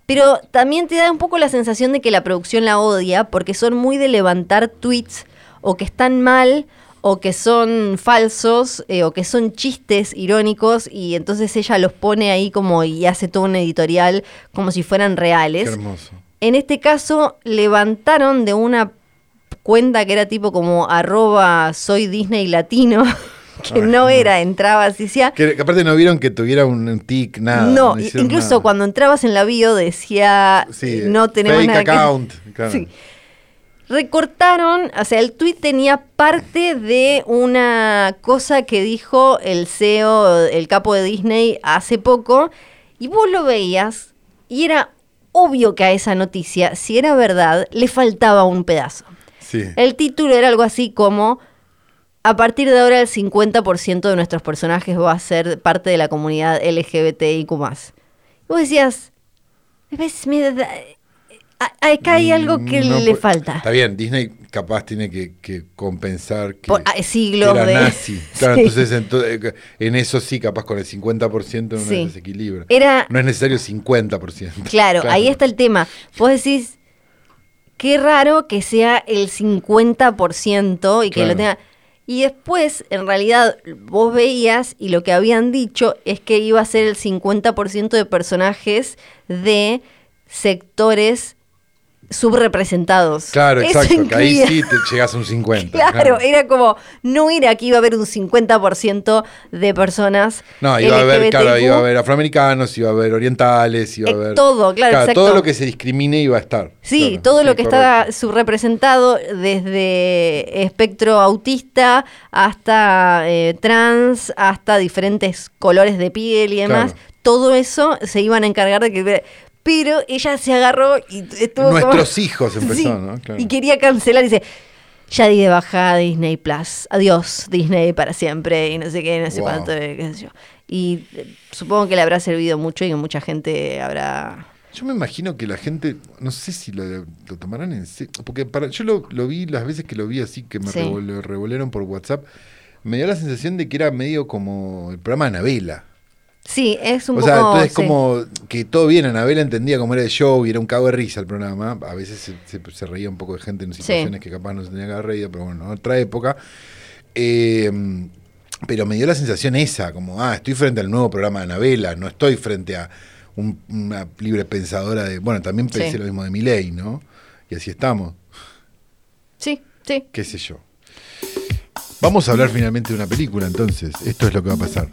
B: Pero también te da un poco la sensación de que la producción la odia porque son muy de levantar tweets o que están mal o que son falsos eh, o que son chistes irónicos y entonces ella los pone ahí como y hace todo un editorial como si fueran reales.
A: Qué hermoso.
B: En este caso levantaron de una cuenta que era tipo como arroba soy Disney latino, [LAUGHS] que no era, entraba así, decía...
A: Que, que aparte no vieron que tuviera un, un tic, nada.
B: no, incluso
A: nada.
B: cuando entrabas en la bio decía
A: Sí,
B: no tenemos
A: fake
B: nada que-".
A: account, claro.
B: Sí. Recortaron, o sea, el tweet tenía parte de una cosa que dijo el CEO, el capo de Disney, hace poco, y vos lo veías, y era obvio que a esa noticia, si era verdad, le faltaba un pedazo.
A: Sí.
B: El título era algo así como, a partir de ahora el 50% de nuestros personajes va a ser parte de la comunidad LGBTIQ+. Y vos decías, "Ves, me da- a- acá hay algo que
A: Mm, No,
B: le
A: por-
B: falta.
A: Está bien, Disney capaz tiene que, que compensar que,
B: Por- ah, siglos
A: que era
B: de-
A: nazi. [LAUGHS] Claro,
B: Sí.
A: entonces, ento- en eso sí, capaz con el 50% no
B: Sí.
A: es desequilibrio.
B: Era-
A: No es necesario el 50%.
B: Claro, ahí está el tema. Vos decís, qué raro que sea el 50% y que
A: Claro.
B: lo tenga... Y después, en realidad, vos veías y lo que habían dicho es que iba a ser el 50% de personajes de sectores subrepresentados.
A: Claro,
B: Eso
A: exacto, que ahí sí te llegas a un 50. [LAUGHS]
B: Claro, era como, no era que iba a haber un 50% de personas.
A: No, iba a haber, claro, iba a haber afroamericanos, iba a haber orientales, iba a
B: Eh,
A: haber.
B: todo, claro, exacto.
A: Todo lo que se discrimine iba a estar.
B: Sí,
A: Claro,
B: todo lo que
A: correcto.
B: estaba subrepresentado, desde espectro autista hasta eh, trans, hasta diferentes colores de piel y demás,
A: Claro.
B: todo eso se iban a encargar de que... Pero ella se agarró y estuvo como-
A: Nuestros hijos empezó,
B: Sí,
A: ¿no? Claro.
B: Y quería cancelar y dice, ya di de baja Disney Plus, adiós Disney para siempre y no sé qué, no sé
A: Wow.
B: cuánto, qué sé yo. Y eh, supongo que le habrá servido mucho y que mucha gente habrá...
A: Yo me imagino que la gente, no sé si lo, lo tomarán en serio, porque para, yo lo, lo vi las veces que lo vi así, que me
B: Sí.
A: revol- revolvieron por WhatsApp, me dio la sensación de que era medio como el programa de Anabela.
B: Sí, es un
A: O
B: poco...
A: sea, entonces
B: sí.
A: como que todo bien, Anabela entendía cómo era el show y era un cago de risa el programa. A veces se, se- se reía un poco de gente en situaciones que capaz no se tenía que haber reído, pero bueno, en otra época. Eh, pero me dio la sensación esa, como, ah, estoy frente al nuevo programa de Anabela, no estoy frente a un- una libre pensadora de... Bueno, también pensé
B: Sí.
A: lo mismo de Milei, ¿no? Y así estamos,
B: Sí, sí.
A: qué sé yo. Vamos a hablar finalmente de una película, entonces. Esto es lo que va a pasar.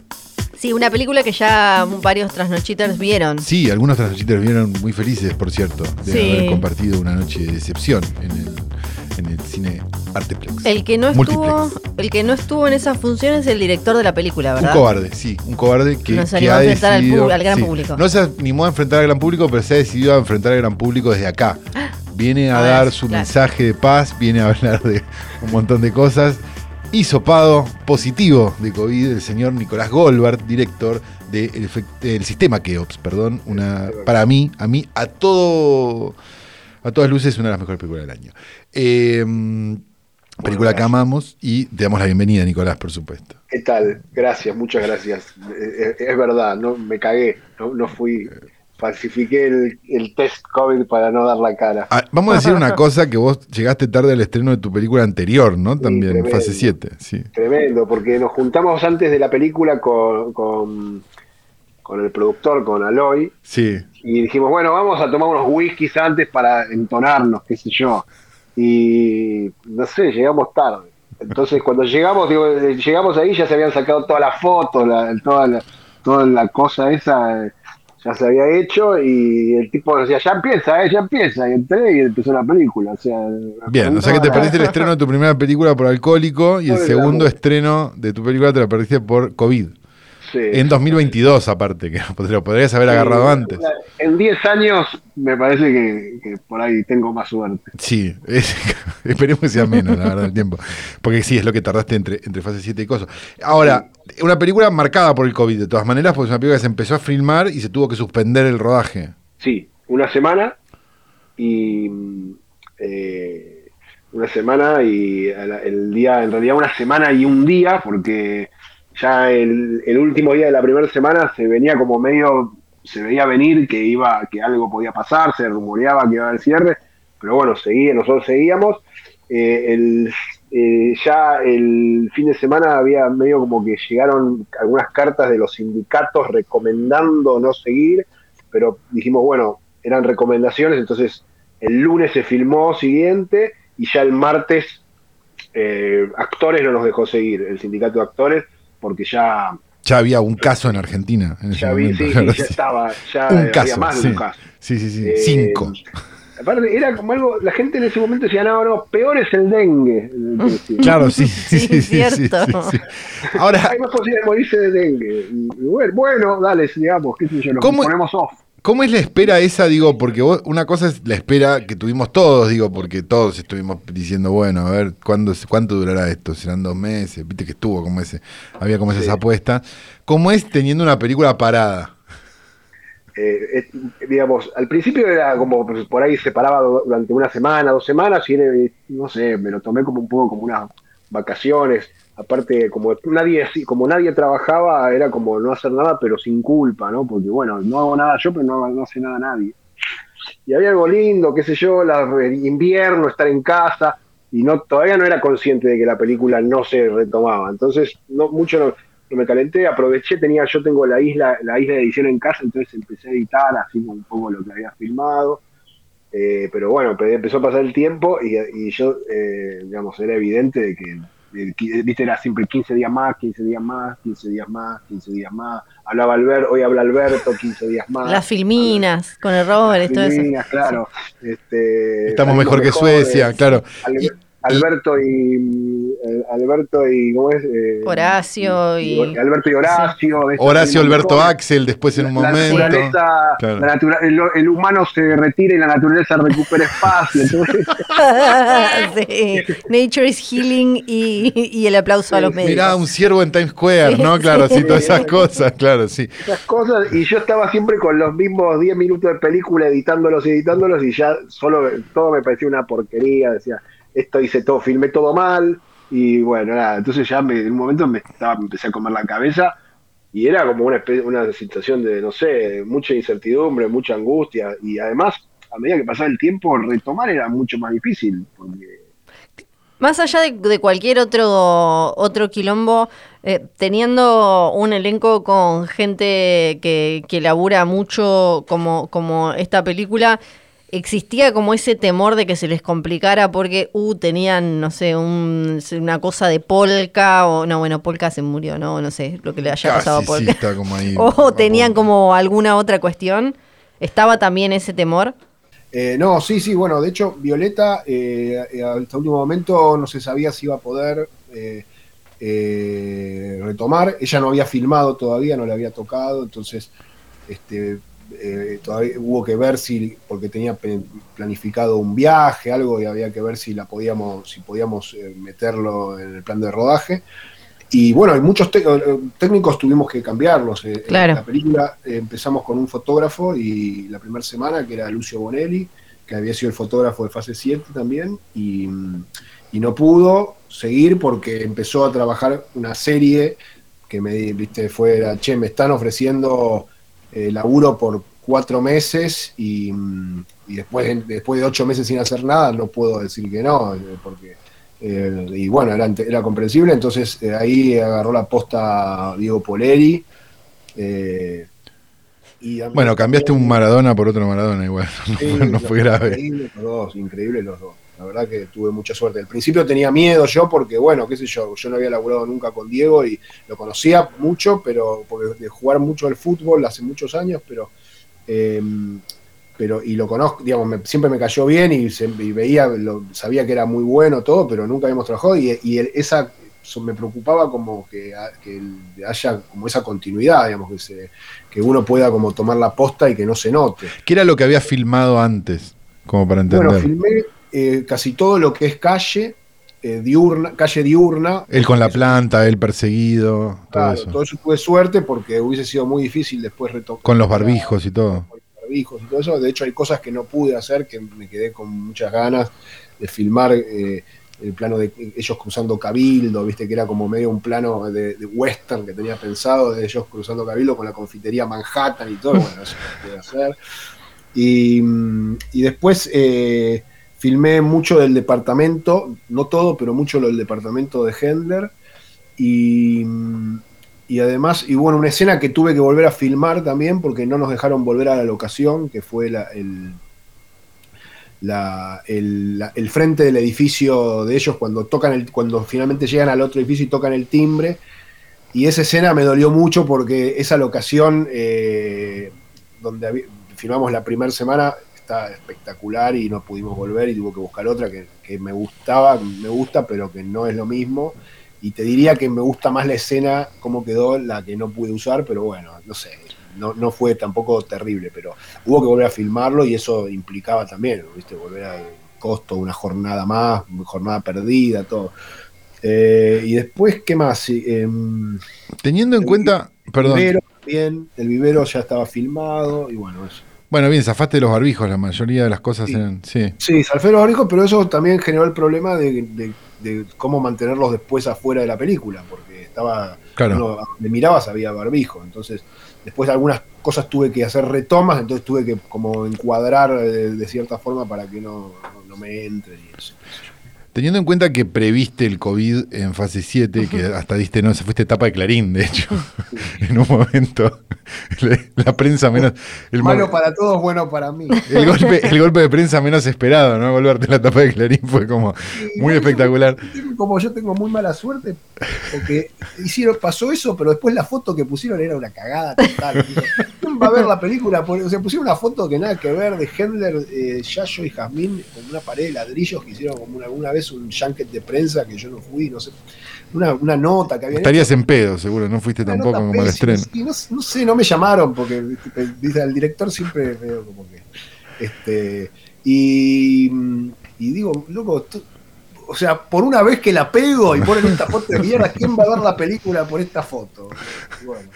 B: Sí, una película que ya varios trasnochiters vieron.
A: Sí, algunos transitores vieron muy felices, por cierto, de
B: Sí.
A: haber compartido una noche de decepción en el, en el cine Arteplex.
B: El que no estuvo, el que no estuvo en esa función es el director de la película,
A: Un
B: ¿verdad?
A: cobarde, sí, un cobarde que,
B: No se
A: que
B: animó
A: ha
B: a enfrentar al
A: decidido-
B: al gran
A: sí,
B: público.
A: No se animó a enfrentar al gran público, pero se ha decidido a enfrentar al gran público desde acá. [GASPS] Viene a
B: Ah,
A: dar su
B: claro.
A: mensaje de paz, viene a hablar de un montón de cosas. Hisopado positivo de COVID el señor Nicolás Goldberg, director del sistema Keops, perdón, una para mí, a mí, a todo a todas luces, una de las mejores películas del año. Eh, película que amamos y te damos la bienvenida, Nicolás, por supuesto.
C: ¿Qué tal? Gracias, muchas gracias. Eh, eh, Es verdad, no me cagué, no, no fui, falsifiqué el, el test COVID para no dar la cara.
A: Ah, vamos a decir una [LAUGHS] cosa, que vos llegaste tarde al estreno de tu película anterior, ¿no? También,
C: tremendo.
A: fase 7, sí.
C: Tremendo, porque nos juntamos antes de la película con, con, con el productor, con Aloy,
A: Sí,
C: y dijimos, bueno, vamos a tomar unos whiskies antes para entonarnos, qué sé yo. Y no sé, llegamos tarde. Entonces, cuando llegamos, digo, eh, llegamos ahí, ya se habían sacado todas las fotos, la- toda, la, toda la cosa esa, eh, ya se había hecho, y el tipo decía, ya empieza, eh, ya empieza. Y entré y empezó la película. O sea,
A: bien, o sea que te perdiste el [LAUGHS] estreno de tu primera película por alcohólico y el segundo estreno de tu película te lo perdiste por COVID. En 2022, aparte, que [LAUGHS] lo podrías haber agarrado antes.
C: En 10 años me parece que, que por ahí tengo más suerte.
A: Sí, es- [LAUGHS] esperemos que sea menos, la verdad, el tiempo. Porque sí, es lo que tardaste entre, entre fase 7 y cosas. Ahora, una película marcada por el COVID, de todas maneras, porque es una película que se empezó a filmar y se tuvo que suspender el rodaje.
C: Sí, una semana y eh, una semana y el día, en realidad una semana y un día, porque ya el, último día de la primera semana se venía como medio
D: se veía venir que iba, que algo podía pasar, se rumoreaba que iba a haber cierre, pero bueno, seguía, nosotros seguíamos. Eh, el, eh, ya el fin de semana había medio como que llegaron algunas cartas de los sindicatos recomendando no seguir, pero dijimos, bueno, eran recomendaciones, entonces el lunes se filmó siguiente y ya el martes eh, actores no nos dejó seguir, el sindicato de actores, porque ya...
A: Ya había un caso en Argentina. En
D: ya, vi, sí, ya estaba, ya había más de un caso.
A: Sí, sí, sí, cinco.
D: Aparte, era como algo, la gente en ese momento decía, no, no, peor es el dengue.
A: Claro, [LAUGHS] [LAUGHS] sí, sí, sí,
B: cierto.
D: Ahora, hay más posibilidad de morirse de dengue. bueno, dale, digamos, qué sé yo, nos ponemos off.
A: ¿Cómo es la espera esa? Digo, porque una cosa es la espera que tuvimos todos, digo, porque todos estuvimos diciendo, bueno, a ver, ¿cuándo, ¿cuánto durará esto? ¿Serán dos meses? Viste que estuvo como ese, había como esas apuestas. ¿Cómo es teniendo una película parada?
D: Eh, digamos, al principio era como pues, por ahí se paraba durante una semana, dos semanas, y no sé, me lo tomé como un poco como unas vacaciones. Aparte, como nadie, como nadie trabajaba, era como no hacer nada, pero sin culpa, ¿no? Porque bueno, no hago nada yo, pero no, no hace nada nadie. Y había algo lindo, qué sé yo, la, invierno, estar en casa, y no todavía no era consciente de que la película no se retomaba. Entonces, no mucho no, me calenté, aproveché, tenía, yo tengo la isla, la isla de edición en casa, entonces empecé a editar así un poco lo que había filmado. Eh, pero bueno, empezó a pasar el tiempo y, yo, eh, digamos, era evidente de que, viste, era siempre 15 días más, 15 días más, 15 días más, 15 días más. Hablaba Alberto, hoy habla Alberto, 15 días más.
B: Las filminas con el Robert, todo eso.
D: claro. Este,
A: Estamos mejor que Suecia, claro.
D: Alberto y eh, Alberto y ¿cómo es? Eh,
B: Horacio y,
D: Alberto y Horacio.
A: Horacio Alberto Axel después en un
D: la
A: momento.
D: Naturaleza, el, humano se retira y la naturaleza recupera espacio. [LAUGHS]
B: Nature is healing y, el aplauso a los médicos.
A: Mirá, un ciervo en Times Square, ¿no? Claro, sí, todas esas cosas, claro, sí.
D: Esas cosas, y yo estaba siempre con los mismos 10 minutos de película editándolos y editándolos y ya solo todo me parecía una porquería, decía esto hice todo, filmé todo mal, y bueno, nada, entonces ya me, en un momento me, estaba, empecé a comer la cabeza y era como una, una situación de, no sé, mucha incertidumbre, mucha angustia, y además, a medida que pasaba el tiempo, retomar era mucho más difícil.
B: Más allá de, cualquier otro, otro quilombo, eh, teniendo un elenco con gente que, que labura mucho como, como esta película, existía como ese temor de que se les complicara porque, uh, tenían, no sé, un, una cosa de polka, o no, bueno, polka se murió, ¿no? No sé, lo que le haya pasado a polka. [LAUGHS] o tenían como alguna otra cuestión. ¿Estaba también ese temor?
C: Eh, no, sí, sí, bueno, de hecho, Violeta, eh, eh, hasta último momento no se sabía si iba a poder retomar. Ella no había filmado todavía, no le había tocado, entonces este, eh, todavía hubo que ver si, porque tenía planificado un viaje, algo, y había que ver si la podíamos, si podíamos eh, meterlo en el plan de rodaje. Y bueno, hay muchos eh, técnicos tuvimos que cambiarlos.
B: Claro.
C: En la película empezamos con un fotógrafo y la primera semana, que era Lucio Bonelli, que había sido el fotógrafo de fase 7 también, y, y no pudo seguir porque empezó a trabajar una serie que me viste fuera, che, me están ofreciendo eh, laburo por cuatro meses y, después, de, después de ocho meses sin hacer nada no puedo decir que no, eh, porque eh, y bueno, era, era comprensible, entonces ahí agarró la posta Diego Poleri.
A: y bueno, cambiaste un Maradona por otro Maradona igual, [LAUGHS] no, fue grave.
C: Increíble los dos, increíble los dos. La verdad que tuve mucha suerte. Al principio tenía miedo yo porque, bueno, qué sé yo, yo no había laburado nunca con Diego y lo conocía mucho, pero porque de jugar mucho al fútbol hace muchos años, pero em, pero y lo conozco, digamos, siempre me cayó bien y, veía, lo, sabía que era muy bueno todo, pero nunca habíamos trabajado y, esa me preocupaba como que, haya como esa continuidad, digamos, que, se, que uno pueda como tomar la posta y que no se note.
A: ¿Qué era lo que había filmado antes? Como para entender.
C: Bueno, filmé eh, casi todo lo que es calle, eh, diurna, calle diurna.
A: Él con la planta, él perseguido, todo eso.
C: Todo eso tuve suerte porque hubiese sido muy difícil después retomar.
A: Con los barbijos y todo.
C: Con los barbijos y todo eso. De hecho, hay cosas que no pude hacer que me quedé con muchas ganas de filmar. Eh, el plano de ellos cruzando Cabildo, viste que era como medio un plano de, de western que tenía pensado, de ellos cruzando Cabildo con la confitería Manhattan y todo, bueno, eso puede hacer. Y, mm, y después eh, filmé mucho del departamento, no todo, pero mucho lo del departamento de Hendler. Y, mm, y además, y bueno, una escena que tuve que volver a filmar también porque no nos dejaron volver a la locación, que fue la- el, la- el, el frente del edificio de ellos cuando tocan el, cuando finalmente llegan al otro edificio y tocan el timbre. Y esa escena me dolió mucho porque esa locación eh, donde filmamos la primera semana está espectacular y no pudimos volver y tuve que buscar otra que, que me gustaba, me gusta, pero que no es lo mismo. Y te diría que me gusta más la escena, cómo quedó, la que no pude usar, pero bueno, no sé, no, no fue tampoco terrible, pero hubo que volver a filmarlo y eso implicaba también, ¿viste? Volver al costo, una jornada más, jornada perdida, todo. Eh, y después, ¿qué más? Em,
A: Teniendo en cuenta, perdón,
C: vivero también, el vivero ya estaba filmado y bueno, eso.
A: Bueno, bien, zafaste de los barbijos, la mayoría de las cosas
C: Sí.
A: eran, sí.
C: Sí, salfé los barbijos, pero eso también generó el problema de, de- de cómo mantenerlos después afuera de la película, porque estaba,
A: Claro.
C: uno, donde mirabas había barbijo, entonces después algunas cosas tuve que hacer retomas, entonces tuve que como encuadrar eh, de, cierta forma para que no, no, no me entre y eso.
A: Teniendo en cuenta que previste el COVID en fase 7, que hasta diste, no, se fuiste etapa de Clarín, de hecho, [LAUGHS] en un momento, la, prensa menos, el,
C: Malo para todos, bueno para mí.
A: el golpe, el golpe de prensa menos esperado, ¿no? Volverte la tapa de Clarín fue como muy espectacular.
C: Como yo tengo muy mala suerte, porque hicieron, pasó eso, pero después la foto que pusieron era una cagada total. ¿Quién va a ver la película? O sea, pusieron una foto que nada que ver de Hendler, eh, Yayo y Jazmín con una pared de ladrillos que hicieron como una, una vez un junket de prensa que yo no fui, no sé. Una, una nota que habían
A: Estarías en pedo, seguro, no fuiste
C: una
A: tampoco como al estreno.
C: sí, no, no sé, no me llamaron porque viste, al director siempre veo como que. Este, y, y digo, loco, o sea, por una vez que la pego y ponen esta foto de mierda, ¿quién va a ver la película por esta foto? Bueno.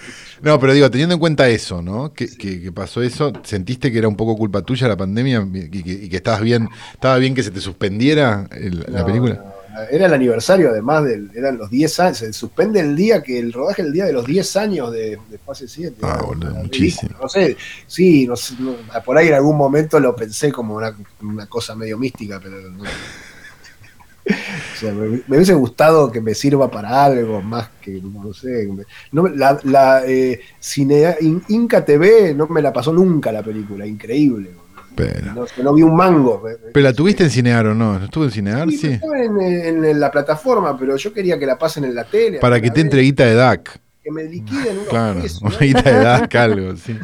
A: No, pero digo, teniendo en cuenta eso, ¿no? Que, que- que pasó eso, ¿sentiste que era un poco culpa tuya la pandemia y que, y que estabas bien, estaba bien que se te suspendiera el- la película?
C: no, Era el aniversario, además, del, eran los 10 años. Se suspende el día que el rodaje, el día de los 10 años de, de fase 7.
A: Ah,
C: Era
A: boludo,
C: una
A: muchísimo.
C: No sé, sí, no sé, no, por ahí en algún momento lo pensé como una, una cosa medio mística, pero no. O sea, me, me hubiese gustado que me sirva para algo más que, no sé. No, la la eh, Cine- In- Inca TV no me la pasó nunca la película, increíble.
A: Pero,
C: No, no vi un mango.
A: pero la tuviste en Cinear o no? ¿No estuvo en Cinear?
C: Sí,
A: Sí.
C: en, en- en la plataforma, pero yo quería que la pasen en la tele.
A: Para que te entre guita de DAC.
C: Que me liquiden [LAUGHS] unos
A: Claro,
C: pesos, [LAUGHS]
A: una guita de DAC, algo, sí.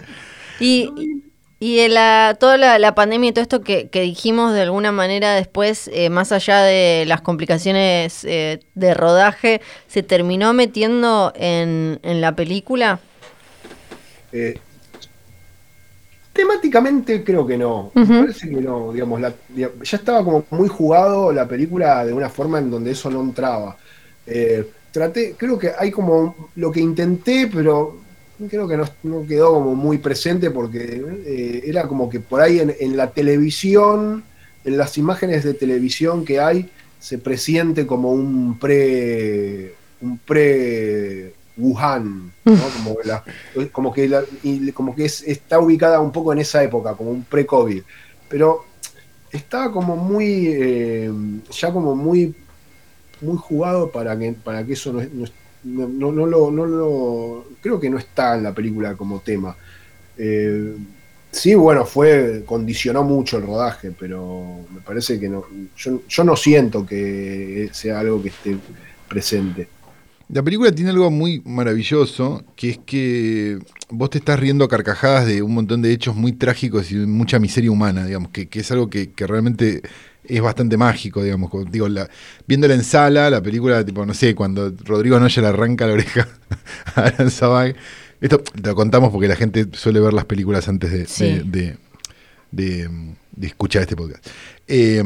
B: Y, y la, toda la, la pandemia y todo esto que, que dijimos de alguna manera después, eh, más allá de las complicaciones eh, de rodaje, ¿se terminó metiendo en, en la película?
C: Eh, temáticamente creo que no. Me parece que no. Digamos, la- ya estaba como muy jugado la película de una forma en donde eso no entraba. Eh, traté, creo que hay como lo que intenté, pero creo que no, no quedó como muy presente porque eh, era como que por ahí en, en la televisión, en las imágenes de televisión que hay, se presiente como un pre un pre Wuhan, ¿no? como, la- como que, la- y como que es- está ubicada un poco en esa época, como un pre-COVID. Pero estaba como muy, eh, ya como muy, muy jugado para que, para que eso no, no, no, no- lo, no lo- creo que no está en la película como tema. Eh, sí, bueno, fue, condicionó mucho el rodaje, pero me parece que no, yo, yo no siento que sea algo que esté presente.
A: La película tiene algo muy maravilloso, que es que vos te estás riendo a carcajadas de un montón de hechos muy trágicos y mucha miseria humana, digamos, que, que es algo que, que realmente es bastante mágico, digamos. Digo, la, viéndola en sala, la película, tipo, no sé, cuando Rodrigo Noya le arranca la oreja [LAUGHS] a Alan Sabag. Esto te lo contamos porque la gente suele ver las películas antes de,
B: Sí.
A: de, de- de, de escuchar este podcast. Eh,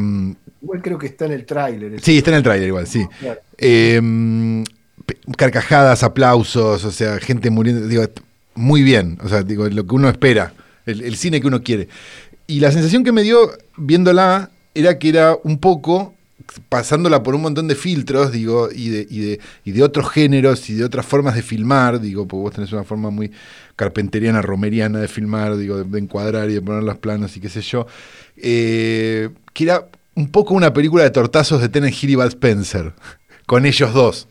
C: Igual creo que está en el tráiler.
A: sí, está en el tráiler igual, sí.
C: Claro.
A: Eh, pe- carcajadas, aplausos, o sea, gente muriendo, digo, muy bien, o sea, digo, lo que uno espera, el, el cine que uno quiere. Y la sensación que me dio viéndola era que era un poco pasándola por un montón de filtros, digo, y de, y de, y de otros géneros y de otras formas de filmar, digo, porque vos tenés una forma muy carpenteriana, romeriana de filmar, digo, de, encuadrar y de poner los planos y qué sé yo, eh, que era un poco una película de tortazos de Tenen Hill y Bud Spencer, [LAUGHS] con ellos dos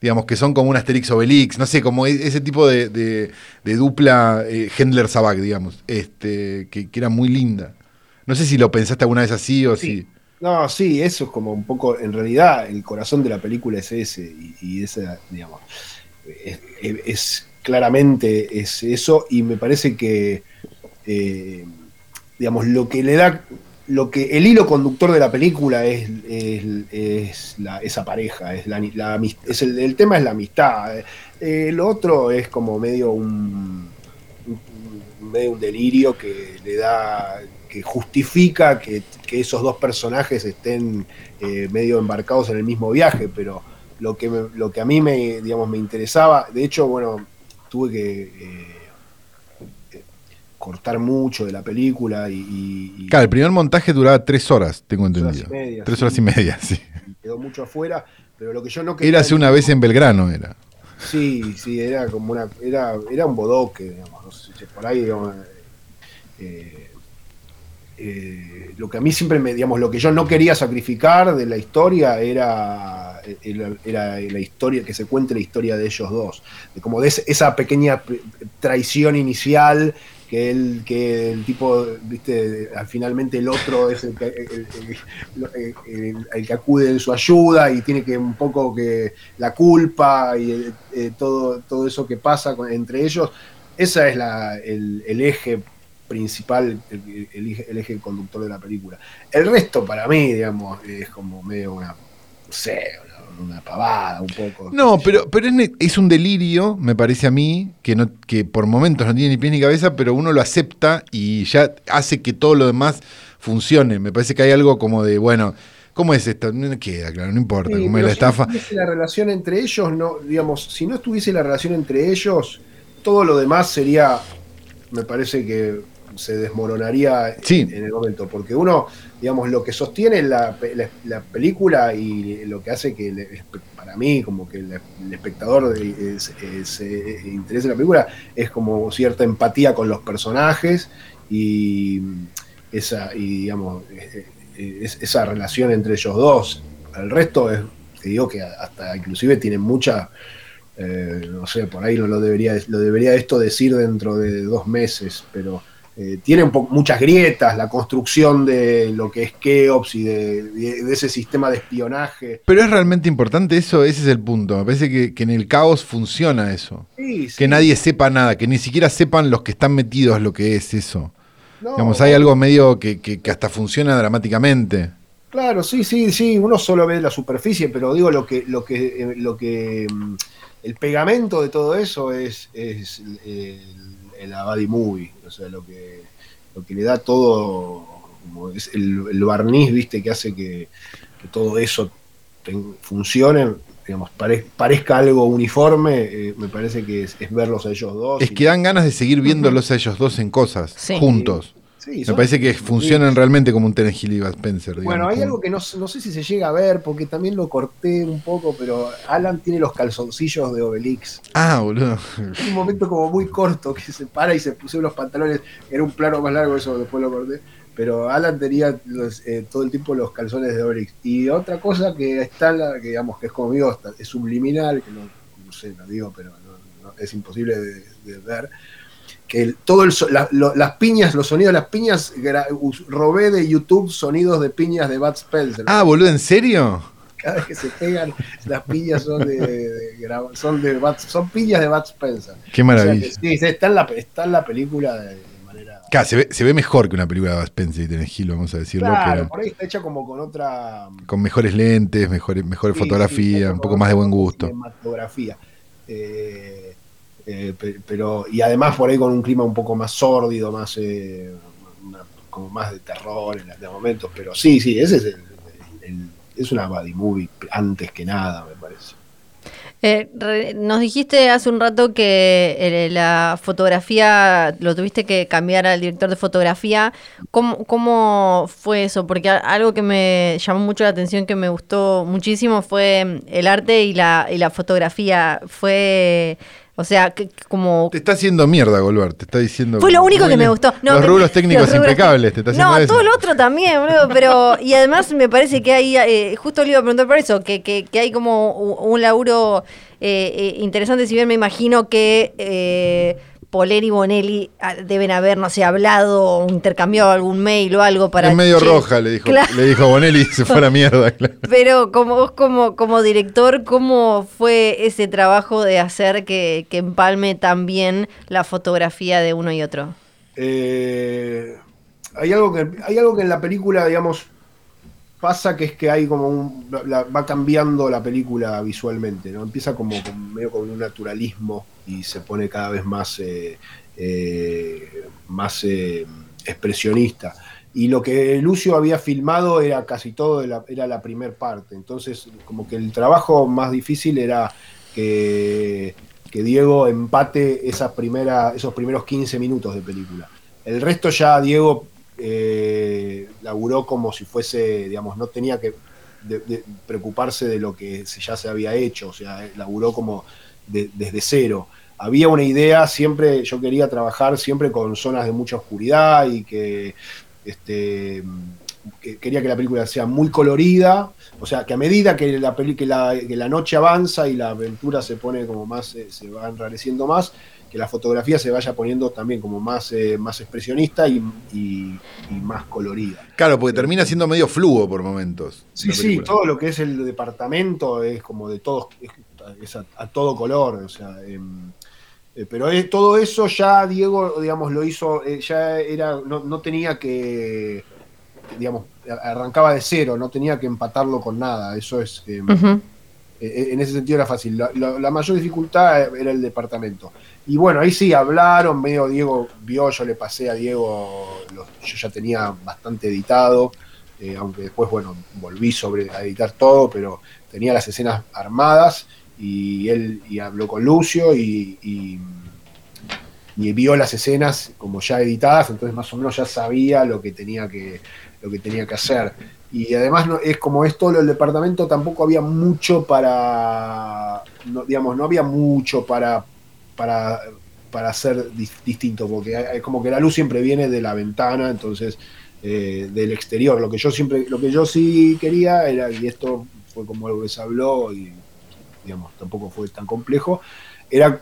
A: digamos, que son como un Asterix Obelix, no sé, como e-, ese tipo de, de, dupla eh, Hendler-Sabac, digamos, este, que, que, era muy linda. No sé si lo pensaste alguna vez así o si...
C: No, sí, eso es como un poco, en realidad, el corazón de la película es ese, y, y esa, digamos, es, claramente es eso, y me parece que, eh, digamos, lo que le da lo que el hilo conductor de la película es, es, esa pareja, es, la, es el, tema es la amistad. Eh, lo otro es como medio un, medio un delirio que le da que justifica que, esos dos personajes estén eh, medio embarcados en el mismo viaje, pero lo que, lo que a mí me, digamos, me interesaba, de hecho, bueno, tuve que eh, cortar mucho de la película y,
A: Claro, el primer montaje duraba tres horas, tengo entendido. tres horas y media, sí. [LAUGHS]
C: Quedó mucho afuera, pero lo que yo no quería...
A: Era hace una vez en Belgrano, era.
C: Sí, sí, era como una... Era, era un bodoque, digamos, no sé por ahí, digamos, eh, eh, lo que a mí siempre me, digamos, lo que yo no quería sacrificar de la historia era, era, la historia, que se cuente la historia de ellos dos, como de esa pequeña traición inicial que el, que el tipo, viste, al finalmente el otro es el que, el, que acude en su ayuda y tiene que un poco que la culpa y eh, todo, todo eso que pasa entre ellos, esa es la, el, eje principal, el, eje conductor de la película. El resto para mí, digamos, es como medio una, no sé, una pavada un poco.
A: No, pero, pero es, un delirio, me parece a mí, que, no, que por momentos no tiene ni pies ni cabeza, pero uno lo acepta y ya hace que todo lo demás funcione. Me parece que hay algo como de, bueno, ¿cómo es esto? No queda, claro, no importa, cómo es la estafa.
C: Si no estuviese la relación entre ellos, no, digamos, si no estuviese la relación entre ellos, todo lo demás sería, me parece que se desmoronaría en, el momento, porque uno, digamos, lo que sostiene la, la, película y lo que hace que, para mí, como que el, espectador se interese en la película, es como cierta empatía con los personajes y esa, y, digamos, esa relación entre ellos dos. El resto es, te digo que hasta inclusive tienen mucha... Eh, no sé, por ahí no lo debería, lo debería esto decir dentro de dos meses, pero eh, tiene muchas grietas, la construcción de lo que es Keops y de, ese sistema de espionaje.
A: Pero es realmente importante eso, ese es el punto. Me parece que, en el caos funciona eso. Que nadie sepa nada, que ni siquiera sepan los que están metidos lo que es eso. Digamos, hay algo medio que, hasta funciona dramáticamente.
C: Claro, sí, sí, sí, uno solo ve la superficie, pero digo lo que, lo que, eh, lo que mm, el pegamento de todo eso es, es el, el Abadi Movie o sea, lo que, lo que le da todo, como es el, barniz, viste, que hace que, todo eso funcione, digamos, parezca algo uniforme, eh, me parece que es, verlos a ellos dos.
A: Es que dan ganas de seguir viéndolos a ellos dos en cosas, juntos. Me parece que funcionan realmente como un Tenegil y Spencer.
C: bueno, hay algo que no, no, sé si se llega a ver, porque también lo corté un poco, pero Alan tiene los calzoncillos de Obelix.
A: Ah, boludo.
C: Es un momento como muy corto que se para y se puso los pantalones. Era un plano más largo, eso después lo corté. Pero Alan tenía eh, todo el tiempo los calzones de Obelix. Y otra cosa que está, que digamos que es conmigo, es subliminal, que no, sé, lo digo, pero es imposible de ver que todo las piñas, los sonidos de las piñas, robé de YouTube sonidos de piñas de Bud Spencer.
A: Ah, boludo, ¿en serio?
C: Cada vez que se pegan, las piñas son de, son de son piñas de Bud Spencer.
A: Qué maravilla.
C: sí, está en la, está en la película de, manera.
A: Claro, se ve, se ve, mejor que una película de Bud Spencer y tenés Gil, vamos a decirlo.
C: Claro, por ahí está hecha como con otra.
A: Con mejores lentes, mejor, mejor fotografía, un poco más de buen gusto.
C: Cinematografía. Eh, eh, pero, y además por ahí con un clima un poco más sórdido, más eh, como más de terror en de momentos, pero sí, sí, ese es el, es una body movie antes que nada, me parece.
B: Eh, nos dijiste hace un rato que eh, la fotografía lo tuviste que cambiar al director de fotografía. ¿Cómo, cómo fue eso? Porque algo que me llamó mucho la atención, que me gustó muchísimo, fue mm, el arte y la, y la fotografía. Fue, o sea, que- como
A: Te está haciendo mierda, Golbar. Te está diciendo.
B: Fue lo único que me gustó. No,
A: los rubros técnicos
B: los rubros
A: impecables. Te está haciendo
B: No,
A: eso.
B: todo lo otro también, boludo. Pero, y además me parece que hay, eh, justo le iba a preguntar por eso, que, que, que hay como un laburo eh, eh, interesante. Si bien me imagino que eh, Poler y Bonelli ah, deben haber, no sé, hablado o intercambiado algún mail o algo para.
A: es medio
B: che,
A: roja, le dijo,
B: Claro.
A: le dijo Bonelli y se fue a la [LAUGHS] mierda. claro.
B: Pero como vos como, como director, ¿cómo fue ese trabajo de hacer que, que empalme tan bien la fotografía de uno y otro?
C: Eh, hay, algo que, hay algo que en la película, digamos, pasa que es que hay como un. va cambiando la película visualmente, ¿no? Empieza como medio con un naturalismo y se pone cada vez más, eh, eh, más eh, expresionista. Y lo que Lucio había filmado era casi todo, de la, era la primer parte. Entonces, como que el trabajo más difícil era que, que Diego empate esos primeros 15 minutos de película. El resto ya Diego eh, laburó como si fuese, digamos, no tenía que preocuparse de lo que ya se había hecho, o sea, laburó como de- desde cero. Había una idea, siempre yo quería trabajar siempre con zonas de mucha oscuridad y que, este, que quería que la película sea muy colorida, o sea, que a medida que la, que la, que la noche avanza y la aventura se pone como más, eh, se va enrareciendo más, que la fotografía se vaya poniendo también como más, eh, más expresionista y, y- y más colorida.
A: Claro, porque termina siendo medio fluo por momentos.
C: Sí, sí, todo lo que es el departamento es como de todos, es, es a, a todo color, o sea, em, eh, pero es- todo eso ya Diego, digamos, lo hizo, eh, ya era, no, no tenía que, digamos, arrancaba de cero, no tenía que empatarlo con nada, eso es, em,
B: Ujú.
C: eh, en ese sentido era fácil. La, la- la mayor dificultad era el departamento. Y bueno, ahí sí hablaron, medio Diego vio, yo le pasé a Diego, yo ya tenía bastante editado, eh, aunque después, bueno, volví sobre a editar todo, pero tenía las escenas armadas y él habló con Lucio y, y- vio las escenas como ya editadas, entonces más o menos ya sabía lo que tenía que, lo que, tenía que hacer. Y además no, es como es todo el departamento, tampoco había mucho para, digamos, no había mucho para, para, para hacer dis- distinto, porque hay como que la luz siempre viene de la ventana, entonces eh, del exterior. Lo que yo siempre, lo que yo sí quería era, y esto fue como algo que se habló y digamos tampoco fue tan complejo, era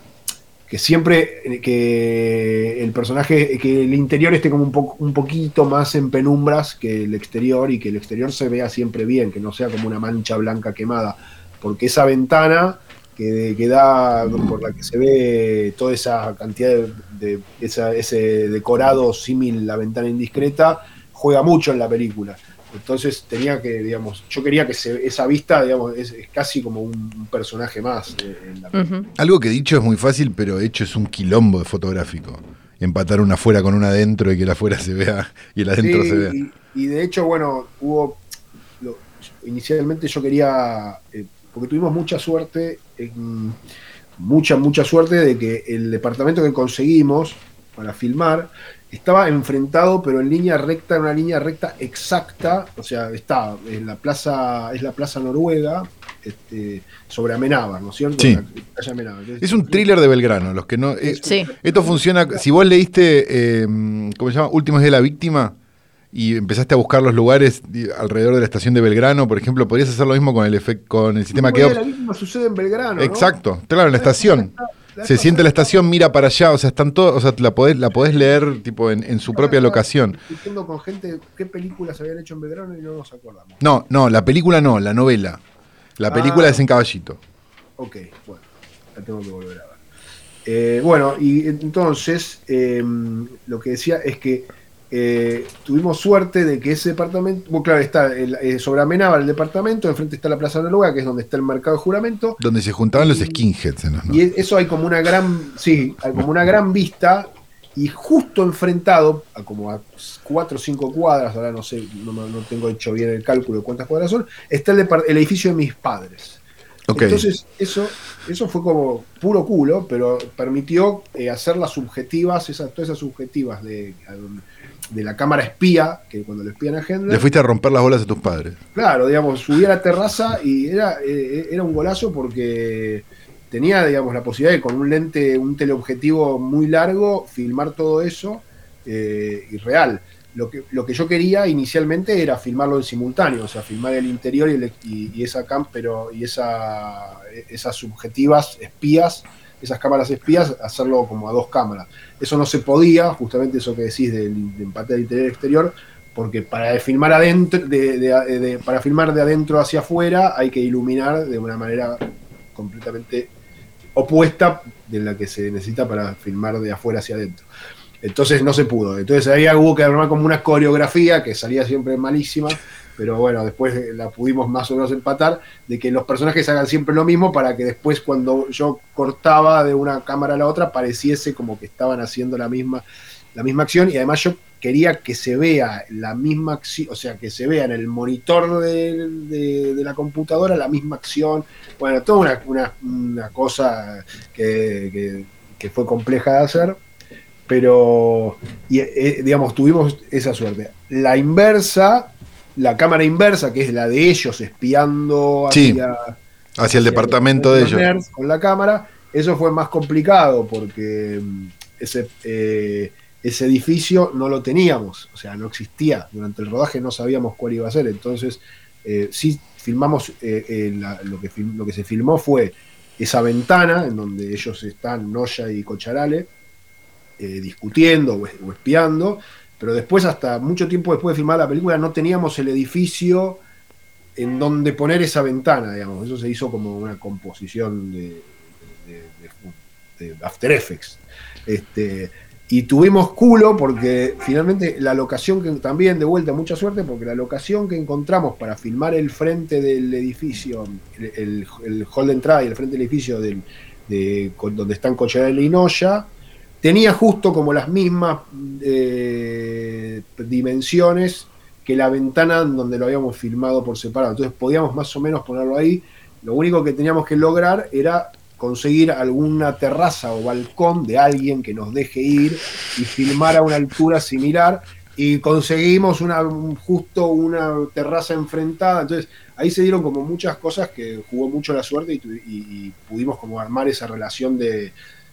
C: que siempre eh, que el personaje, que el interior esté como un, po- un poquito más en penumbras que el exterior y que el exterior se vea siempre bien, que no sea como una mancha blanca quemada, porque esa ventana que, que da por la que se ve toda esa cantidad de, de- esa- ese decorado símil la ventana indiscreta juega mucho en la película. Entonces tenía que, digamos, yo quería que se- esa vista, digamos, es, es casi como un, personaje más eh, en la película.
B: Ujú.
A: Algo que dicho es muy fácil, pero hecho es un quilombo de fotográfico. Empatar una afuera con una adentro y que la afuera se vea y el adentro
C: Sí,
A: se vea.
C: Y, y de hecho, bueno, hubo. lo- inicialmente yo quería. eh, porque tuvimos mucha suerte, en- mucha, mucha suerte de que el departamento que conseguimos para filmar estaba enfrentado, pero en línea recta, en una línea recta exacta. O sea, está en la plaza, es la plaza noruega, este, sobre Amenábar, ¿no es cierto?
A: Sí.
C: La calle Amenábar. Entonces,
A: Es un thriller de Belgrano. Los que no. eh,
B: Sí.
A: Esto funciona. Si vos leíste, eh, ¿cómo se llama? Últimos de la víctima y empezaste a buscar los lugares alrededor de la estación de Belgrano, por ejemplo, podrías hacer lo mismo con el efecto, con el sistema que
C: la misma sucede en Belgrano. ¿no?
A: Exacto, claro, en la estación. Se siente la estación, mira para allá, o sea, están todos, o sea, la podés, la podés leer tipo en, en su propia locación.
C: Discutiendo con gente qué películas habían hecho en Belgrano y no nos acordamos.
A: No, no, la película no, la novela. La película
C: Ah.
A: es en caballito.
C: Ok, bueno, la tengo que volver a ver. Eh, bueno, y entonces eh, lo que decía es que eh, tuvimos suerte de que ese departamento, bueno, claro, está el, eh, sobre Amenábar el departamento, enfrente está la Plaza Noruega, que es donde está el mercado de juramento,
A: Donde se juntaban los skinheads los
C: y eso hay como una gran, sí, hay como una gran vista y justo enfrentado, a como a cuatro o cinco cuadras, ahora no sé, no, no tengo hecho bien el cálculo de cuántas cuadras son, está el, el edificio de mis padres. Entonces, eso, eso fue como puro culo, pero permitió eh, hacer las subjetivas, esas, todas esas subjetivas de, de la cámara espía, que cuando le espían a Hendler.
A: Le fuiste a romper las bolas a tus padres.
C: Claro, digamos, subí a la terraza y era, eh, era un golazo porque tenía, digamos, la posibilidad de con un lente, un teleobjetivo muy largo, filmar todo eso eh, y real. Lo que, lo que yo quería inicialmente era filmarlo en simultáneo, o sea, filmar el interior y, el- y- esa cam, y esa, esas subjetivas espías, esas cámaras espías, hacerlo como a dos cámaras. Eso no se podía, justamente eso que decís del, del empate del interior y exterior, porque para filmar adentro, de, de- de- para filmar de adentro hacia afuera hay que iluminar de una manera completamente opuesta de la que se necesita para filmar de afuera hacia adentro. Entonces no se pudo. Entonces ahí hubo que armar como una coreografía que salía siempre malísima, pero bueno, después la pudimos más o menos empatar, de que los personajes hagan siempre lo mismo para que después cuando yo cortaba de una cámara a la otra pareciese como que estaban haciendo la misma, la misma acción y además yo quería que se vea la misma acción, o sea, que se vea en el monitor de, de- la computadora la misma acción. Bueno, toda una, una- una cosa que- que fue compleja de hacer, pero, y, eh, digamos, tuvimos esa suerte. La inversa, la cámara inversa, que es la de ellos espiando
A: Sí,
C: hacia,
A: Hacia el departamento de
C: los
A: ellos.
C: nerds con la cámara, eso fue más complicado porque mm, ese, eh, ese edificio no lo teníamos, o sea, no existía. Durante el rodaje no sabíamos cuál iba a ser, entonces eh, sí filmamos, eh, eh, la- lo, que lo que se filmó fue esa ventana en donde ellos están, Noya y Cocharale, eh, discutiendo o, espiando, pero después, hasta mucho tiempo después de filmar la película, no teníamos el edificio en donde poner esa ventana, digamos. Eso se hizo como una composición de, de- After Effects. Este, y tuvimos culo porque finalmente la locación que también, de vuelta, mucha suerte, porque la locación que encontramos para filmar el frente del edificio, el, el- hall de entrada y el frente del edificio del, de, donde están Cocharelli y Noya, tenía justo como las mismas eh, dimensiones que la ventana en donde lo habíamos filmado por separado. Entonces podíamos más o menos ponerlo ahí. Lo único que teníamos que lograr era conseguir alguna terraza o balcón de alguien que nos deje ir y filmar a una altura similar. Y conseguimos una, un- justo una terraza enfrentada. Entonces ahí se dieron como muchas cosas que jugó mucho la suerte y- y pudimos como armar esa relación de,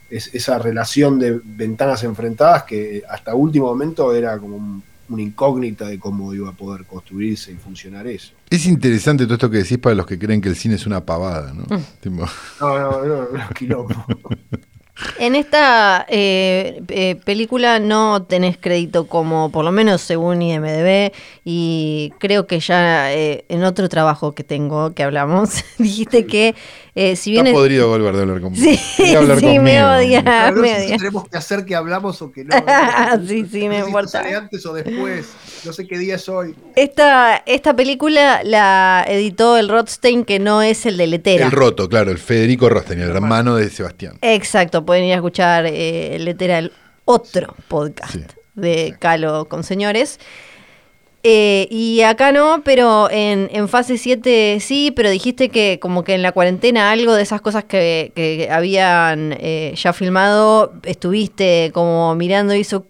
C: es- esa relación de ventanas enfrentadas que hasta último momento era como un- una incógnita de cómo iba a poder construirse y funcionar eso.
A: Es interesante todo esto que decís para los que creen que el cine es una pavada, ¿no?
B: Mm.
A: Tipo,
C: No, no, no, no, quilombo. [LAUGHS]
B: En esta eh, eh, película no tenés crédito como, por lo menos según IMDB, y creo que ya eh, en otro trabajo que tengo, que hablamos, [LAUGHS] dijiste que eh, si bien...
A: está
B: es-
A: podrido Goldberg de hablar conmigo.
B: Sí, sí, me
A: conmigo.
B: odia.
C: No, no
B: me
C: sé si
B: odia.
C: tenemos que hacer que hablamos o que no. [LAUGHS]
B: Sí, sí, me importa.
C: antes o después. No sé qué día es hoy.
B: Esta, esta película la editó el Rothstein, que no es el de Letera.
A: El roto, claro, el Federico Rosten, el hermano de Sebastián.
B: Exacto, pueden ir a escuchar eh, Letera, el otro podcast
A: Sí.
B: de Calo con señores. Eh, y acá no, pero en, en fase 7 sí, pero dijiste que como que en la cuarentena algo de esas cosas que, que habían eh, ya filmado, estuviste como mirando y eso...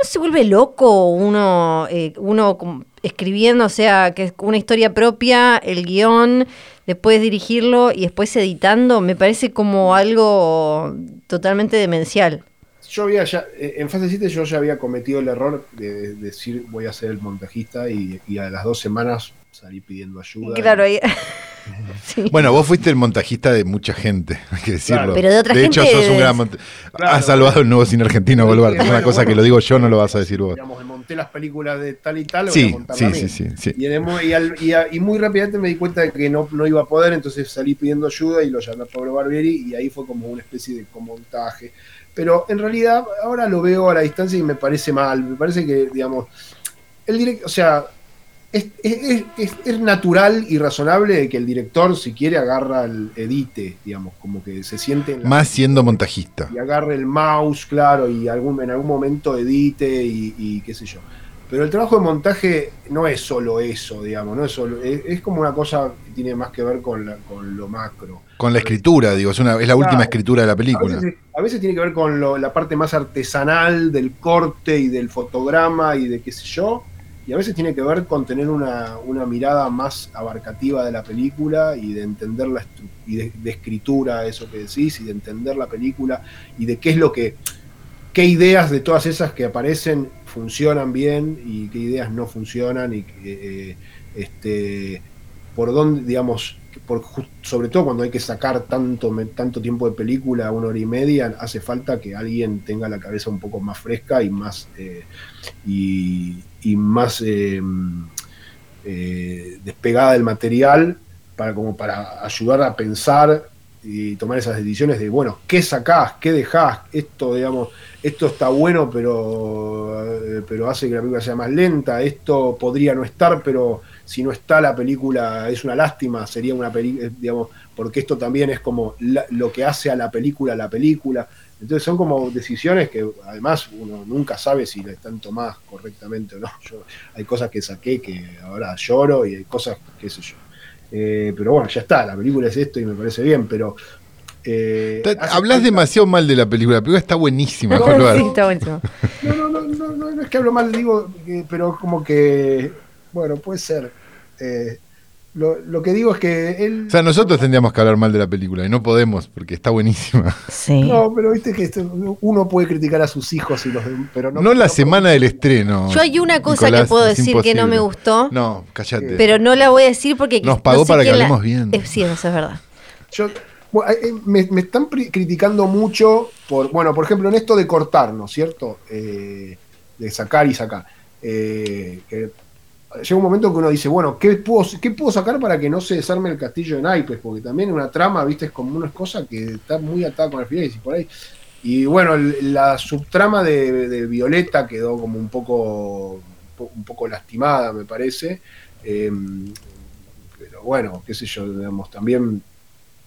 B: ¿No se vuelve loco uno, eh, uno escribiendo, o sea, que es una historia propia, el guion, después dirigirlo y después editando? Me parece como algo totalmente demencial.
C: Yo había ya, eh, en fase 7 yo ya había cometido el error de, de decir voy a ser el montajista y a las dos semanas salí pidiendo ayuda.
B: Claro, ahí... [LAUGHS] Sí.
A: Bueno, vos fuiste el montajista de mucha gente, [LAUGHS] hay que decirlo.
C: Claro.
B: Pero de otra
A: hecho,
B: gente
A: sos un
B: de-
A: gran monta-
C: Claro.
A: Has salvado el nuevo cine argentino,
C: sí,
A: Es una cosa que lo digo yo, no lo vas a decir vos.
C: Digamos, monté las películas de tal y tal, voy a
A: Sí,
C: montar
A: sí, sí, sí, sí.
C: Y, y al- y a- y muy rápidamente me di cuenta de que no, no iba a poder, entonces salí pidiendo ayuda y lo llamé a Pablo Barbieri y ahí fue como una especie de montaje. Pero en realidad ahora lo veo a la distancia y me parece mal. Me parece que, digamos, el director, o sea, es, es- es- es natural y razonable que el director, si quiere, agarra el edite, digamos, como que se siente en la-
A: Más siendo montajista.
C: y agarre el mouse, claro, y algún, en algún momento edite y, y qué sé yo. Pero el trabajo de montaje no es solo eso, digamos, no es solo, es, como una cosa que tiene más que ver con, la- con lo macro.
A: Con la escritura, digo, es, una, es la última escritura de la
C: A
A: película.
C: veces, a veces tiene que ver con lo- la parte más artesanal del corte y del fotograma y de qué sé yo, y a veces tiene que ver con tener una, una mirada más abarcativa de la película y de entender la y de, escritura, eso que decís, y de entender la película y de qué es lo que, qué ideas de todas esas que aparecen funcionan bien y qué ideas no funcionan y eh, este, por dónde, digamos, por, sobre todo cuando hay que sacar tanto, tanto tiempo de película, una hora y media, hace falta que alguien tenga la cabeza un poco más fresca y más eh, y, y más eh, eh, despegada del material para como para ayudar a pensar y tomar esas decisiones de bueno, ¿qué sacás? ¿Qué dejás? Esto, digamos, esto está bueno, pero, eh, pero hace que la película sea más lenta, esto podría no estar, pero si no está la película es una lástima, sería una película, digamos, porque esto también es como lo que hace a la película la película. Entonces son como decisiones que además uno nunca sabe si la están tomadas correctamente o no. Yo, hay cosas que saqué que ahora lloro y hay cosas, qué sé yo. Eh, pero bueno, ya está, la película es esto y me parece bien, pero... eh,
A: Hablas
C: falta-
A: demasiado mal de la película. La película está buenísima,
C: No,
A: Jorge.
B: Sí, está buenísimo.
C: No, no, no, no, no, no es que hablo mal, digo, que- pero como que, bueno, puede ser. Lo, lo que digo es que él...
A: O sea, nosotros tendríamos que hablar mal de la película y no podemos porque está buenísima.
B: Sí.
C: No, pero viste que esto- uno puede criticar a sus hijos y los pero no,
A: No la semana del estreno.
B: Yo hay una cosa
A: Nicolás,
B: que puedo decir que no me gustó,
A: No, cállate.
B: pero no la voy a decir porque
A: Nos
B: no
A: pagó
B: sé
A: para que
B: la-
A: hablemos bien.
B: Eh, sí, eso es verdad.
C: Yo, bueno, eh, eh, me, me están criticando mucho por, bueno, por ejemplo, en esto de cortar, ¿no es cierto? Eh, de sacar y sacar. Eh, que llega un momento que uno dice, bueno, ¿qué puedo, ¿qué puedo sacar para que no se desarme el castillo de naipes? Porque también una trama, viste, es como una cosa que está muy atada con el final y por ahí. Y bueno, la subtrama de, Violeta quedó como un poco, un poco lastimada, me parece. Eh, pero bueno, qué sé yo, digamos, también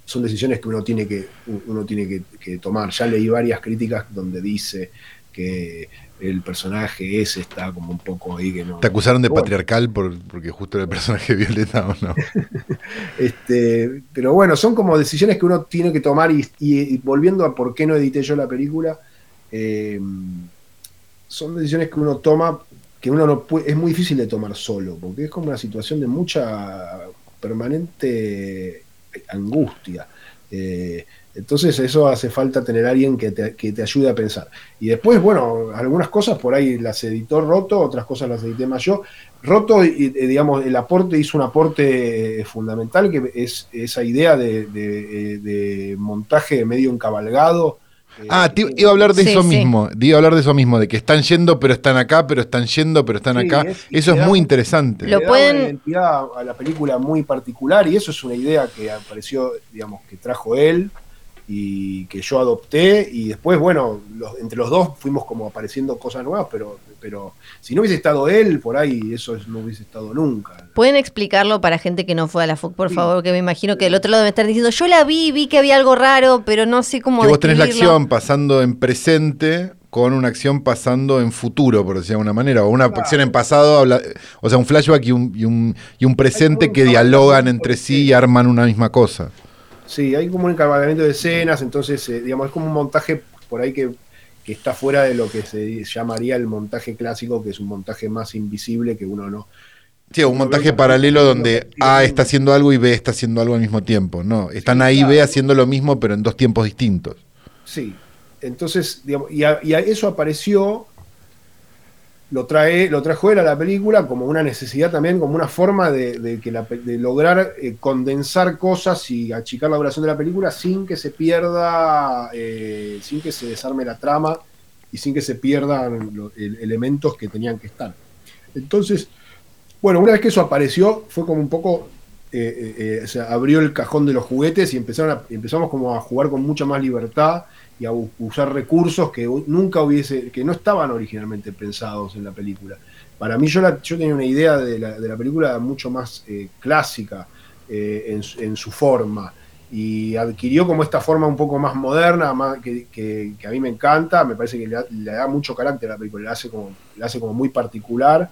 C: son decisiones que uno tiene que, uno tiene que tomar. Ya leí varias críticas donde dice que el personaje ese está como un poco ahí que no.
A: ¿Te acusaron de
C: Bueno,
A: patriarcal por, porque justo era el personaje Violeta o no? [LAUGHS]
C: Este, pero bueno, son como decisiones que uno tiene que tomar y, y- y volviendo a por qué no edité yo la película, eh, son decisiones que uno toma que uno no puede, es muy difícil de tomar solo, porque es como una situación de mucha permanente angustia. Eh, entonces eso hace falta tener a alguien que te, que te ayude a pensar. Y después, bueno, algunas cosas por ahí las editó Roto, otras cosas las edité más yo. Roto, y, eh, digamos, el aporte hizo un aporte eh, fundamental, que es esa idea de, de- eh, de montaje medio encabalgado. eh,
A: Ah, te iba a hablar de
B: Sí,
A: eso
B: sí.
A: mismo. Te iba a hablar de eso mismo, de que están yendo, pero están acá, pero están yendo, pero están
C: Sí,
A: acá.
C: es-
A: eso es
C: da-
A: muy interesante.
B: Lo
C: le da
B: pueden-
C: una identidad a la película muy particular y eso es una idea que apareció, digamos, que trajo él y que yo adopté y después, bueno, los- entre los dos fuimos como apareciendo cosas nuevas, pero, pero si no hubiese estado él, por ahí eso es- no hubiese estado nunca.
B: ¿Pueden explicarlo para gente que no fue a la FUC, por
C: Sí.
B: favor? Que me imagino que del otro lado debe estar diciendo, yo la vi, vi que había algo raro, pero no sé cómo
A: que vos tenés la
B: describirlo".
A: acción pasando en presente con una acción pasando en futuro, por decirlo de alguna manera, o una
C: Claro.
A: acción en pasado, habla- o sea, un flashback y un, y un, y un presente que dialogan entre sí y arman una misma cosa.
C: Sí, hay como un encabalgamiento de escenas, entonces, eh, digamos, es como un montaje por ahí que, que está fuera de lo que se llamaría el montaje clásico, que es un montaje más invisible que uno no,
A: Sí, un montaje paralelo donde A
C: sí.
A: está haciendo algo y B está haciendo algo al mismo tiempo. No, están
C: Sí,
A: ahí
C: claro.
A: B haciendo lo mismo, pero en dos tiempos distintos.
C: Sí, entonces, digamos, y a, y a eso apareció, lo, trae, lo trajo él a la película como una necesidad también, como una forma de, de que de lograr eh, condensar cosas y achicar la duración de la película sin que se pierda, eh, sin que se desarme la trama y sin que se pierdan los elementos que tenían que estar. Entonces, bueno, una vez que eso apareció, fue como un poco eh, eh, abrió el cajón de los juguetes y empezaron a- empezamos como a jugar con mucha más libertad usar recursos que nunca hubiese, que no estaban originalmente pensados en la película. Para mí yo, la- yo tenía una idea de la, de la película mucho más eh, clásica eh, en, en su forma. y adquirió como esta forma un poco más moderna, que, que- a mí me encanta, me parece que le da, mucho carácter a la película, le hace como, le hace como muy particular,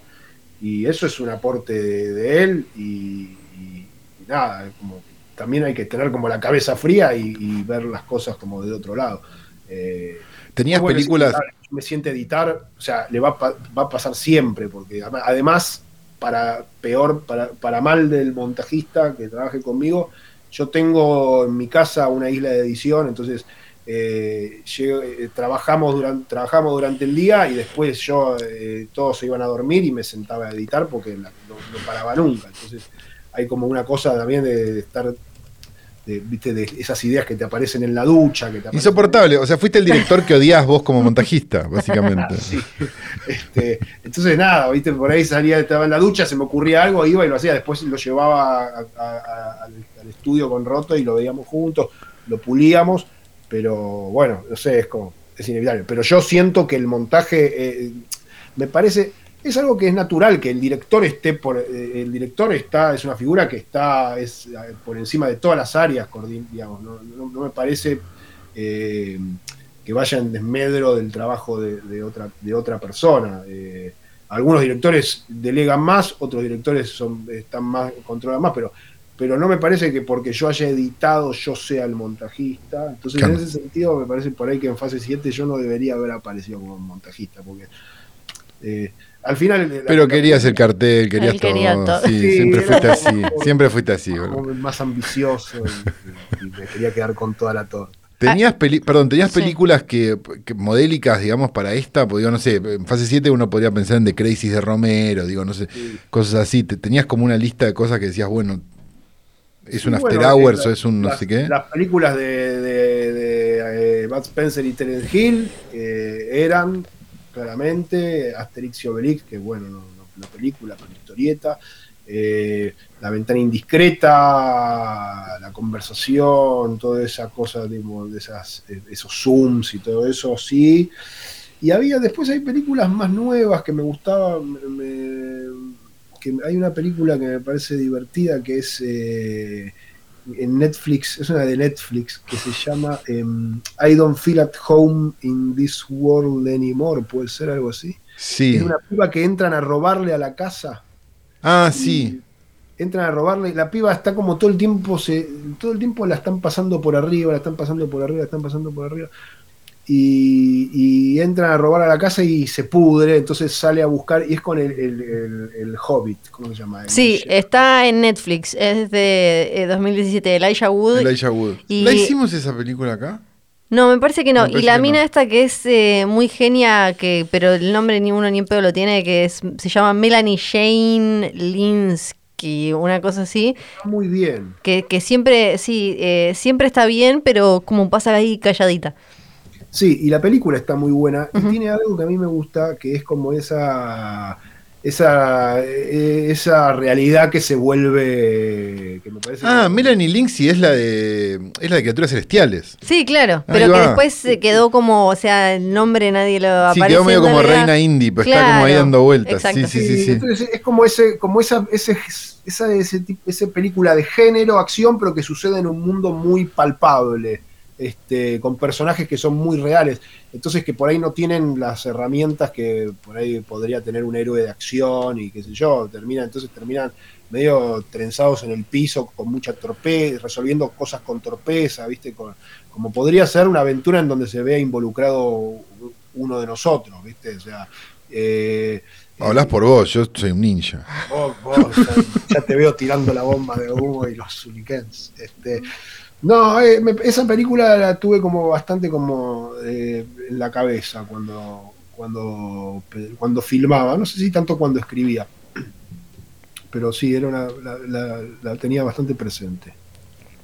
C: y eso es un aporte de, él, y, y- y nada, como, también hay que tener como la cabeza fría y, y ver las cosas como de otro lado. Eh,
A: Tenías películas.
C: me siente editar, o sea, le va va a pasar siempre, porque además, para peor, para, para mal del montajista que trabaje conmigo, yo tengo en mi casa una isla de edición, entonces eh, llego- eh, trabajamos, durante, trabajamos durante el día y después yo, eh, todos se iban a dormir y me sentaba a editar porque la- no, no paraba nunca. Entonces hay como una cosa también de, de estar, de, viste, de esas ideas que te aparecen en la ducha, que te aparecen-
A: Insoportable. O sea, fuiste el director que odias vos como montajista, [LAUGHS] básicamente.
C: Sí. Este, entonces nada, viste, por ahí salía, estaba en la ducha, se me ocurría algo, iba y lo hacía, después lo llevaba a- a- a- al, al estudio con Roto y lo veíamos juntos, lo pulíamos, pero bueno, no sé, es como, es inevitable. Pero yo siento que el montaje, eh, me parece, es algo que es natural, que el director esté por, eh, el director está, es una figura que está es, eh, por encima de todas las áreas, digamos, no, no- no me parece eh, que vaya en desmedro del trabajo de, de otra, de otra persona. Eh, algunos directores delegan más, otros directores son, están más, controlan más, pero, pero no me parece que porque yo haya editado yo sea el montajista. Entonces,
A: Claro.
C: en ese sentido, me parece por ahí que en fase 7 yo no debería haber aparecido como montajista, porque eh, al final.
A: Pero querías el cartel, querías
B: quería
A: todo. Sí,
C: Sí,
A: siempre fuiste
C: como-
A: así. Siempre fuiste así,
C: como más ambicioso y, y- y me quería quedar con toda la torta.
A: Tenías peli perdón, tenías
B: Sí.
A: películas que, que modélicas, digamos, para esta, pues digo, no sé, en fase 7 uno podría pensar en The Crisis de Romero, digo, no sé,
C: Sí.
A: cosas así. Te, tenías como una lista de cosas que decías, bueno, es
C: Sí,
A: un After
C: bueno,
A: Hours o es un no
C: las-
A: sé qué.
C: Las películas de, de, de, eh, Bud Spencer y Terence Hill eh, eran claramente Asterix y Obelix, que bueno, no, no la película, pero historieta. eh, la ventana indiscreta, la conversación, toda esa cosa de esas, eh, esos zooms y todo eso, sí. Y había, después hay películas más nuevas que me gustaban. que hay una película que me parece divertida que es eh, en Netflix, es una de Netflix que se llama em, I Don't Feel at Home in This World Anymore, puede ser algo así.
A: Sí.
C: Es una piba que entran a robarle a la casa.
A: Ah, sí.
C: Entran a robarle, la piba está como todo el tiempo, se, todo el tiempo la están pasando por arriba, la están pasando por arriba, la están pasando por arriba. Y, y entran a robar a la casa y se pudre, entonces sale a buscar, y es con el, el- el- el Hobbit, ¿cómo se llama?
B: Sí, está en Netflix, es de eh, 2017, Elijah Wood.
A: Elijah Wood.
B: Y-
A: ¿La hicimos esa película acá?
B: No, me parece que no. Y la mina
A: no.
B: esta que es eh, muy genia, que pero el nombre ni uno ni en pedo lo tiene, que es, se llama Melanie Jane Linsky, una cosa así,
C: Está muy bien.
B: que, que siempre, sí, eh, siempre está bien, pero como pasa ahí calladita.
C: Sí, y la película está muy buena. Y tiene algo que a mí me gusta, que es como esa esa eh, esa realidad que se vuelve que me parece
A: Ah,
C: que-
A: Melanie Linksey es la de es la de criaturas celestiales.
B: Sí, claro,
A: Ahí
B: pero que después se quedó como, o sea, el nombre nadie lo
A: Sí,
B: aparece.
A: quedó medio como
B: realidad.
A: reina indie, pero está como ahí
B: Claro,
A: dando vueltas.
B: exacto.
A: Sí, sí, sí, sí.
C: Entonces es como ese, como esa, ese, esa, ese tipo, esa película de género, acción, pero que sucede en un mundo muy palpable, este, con personajes que son muy reales. Entonces que por ahí no tienen las herramientas que por ahí podría tener un héroe de acción y qué sé yo. Terminan, entonces terminan medio trenzados en el piso con mucha torpeza, resolviendo cosas con torpeza, viste, con, como podría ser una aventura en donde se vea involucrado uno de nosotros, viste, o sea. eh,
A: Hablas por vos, yo soy un ninja.
C: Vos, vos, ya, ya te veo tirando la bomba de humo y los shurikens. Este, no, eh, me- esa película la tuve como bastante como eh, en la cabeza cuando, cuando, cuando filmaba. No sé si tanto cuando escribía. Pero sí, era una, la, la- tenía bastante presente.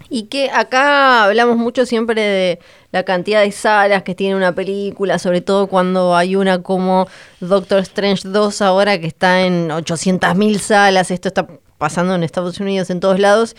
B: Y que acá hablamos mucho siempre de la cantidad de salas que tiene una película, sobre todo cuando hay una como Doctor Strange 2 ahora que está en 800.000 salas, esto está pasando en Estados Unidos en todos lados.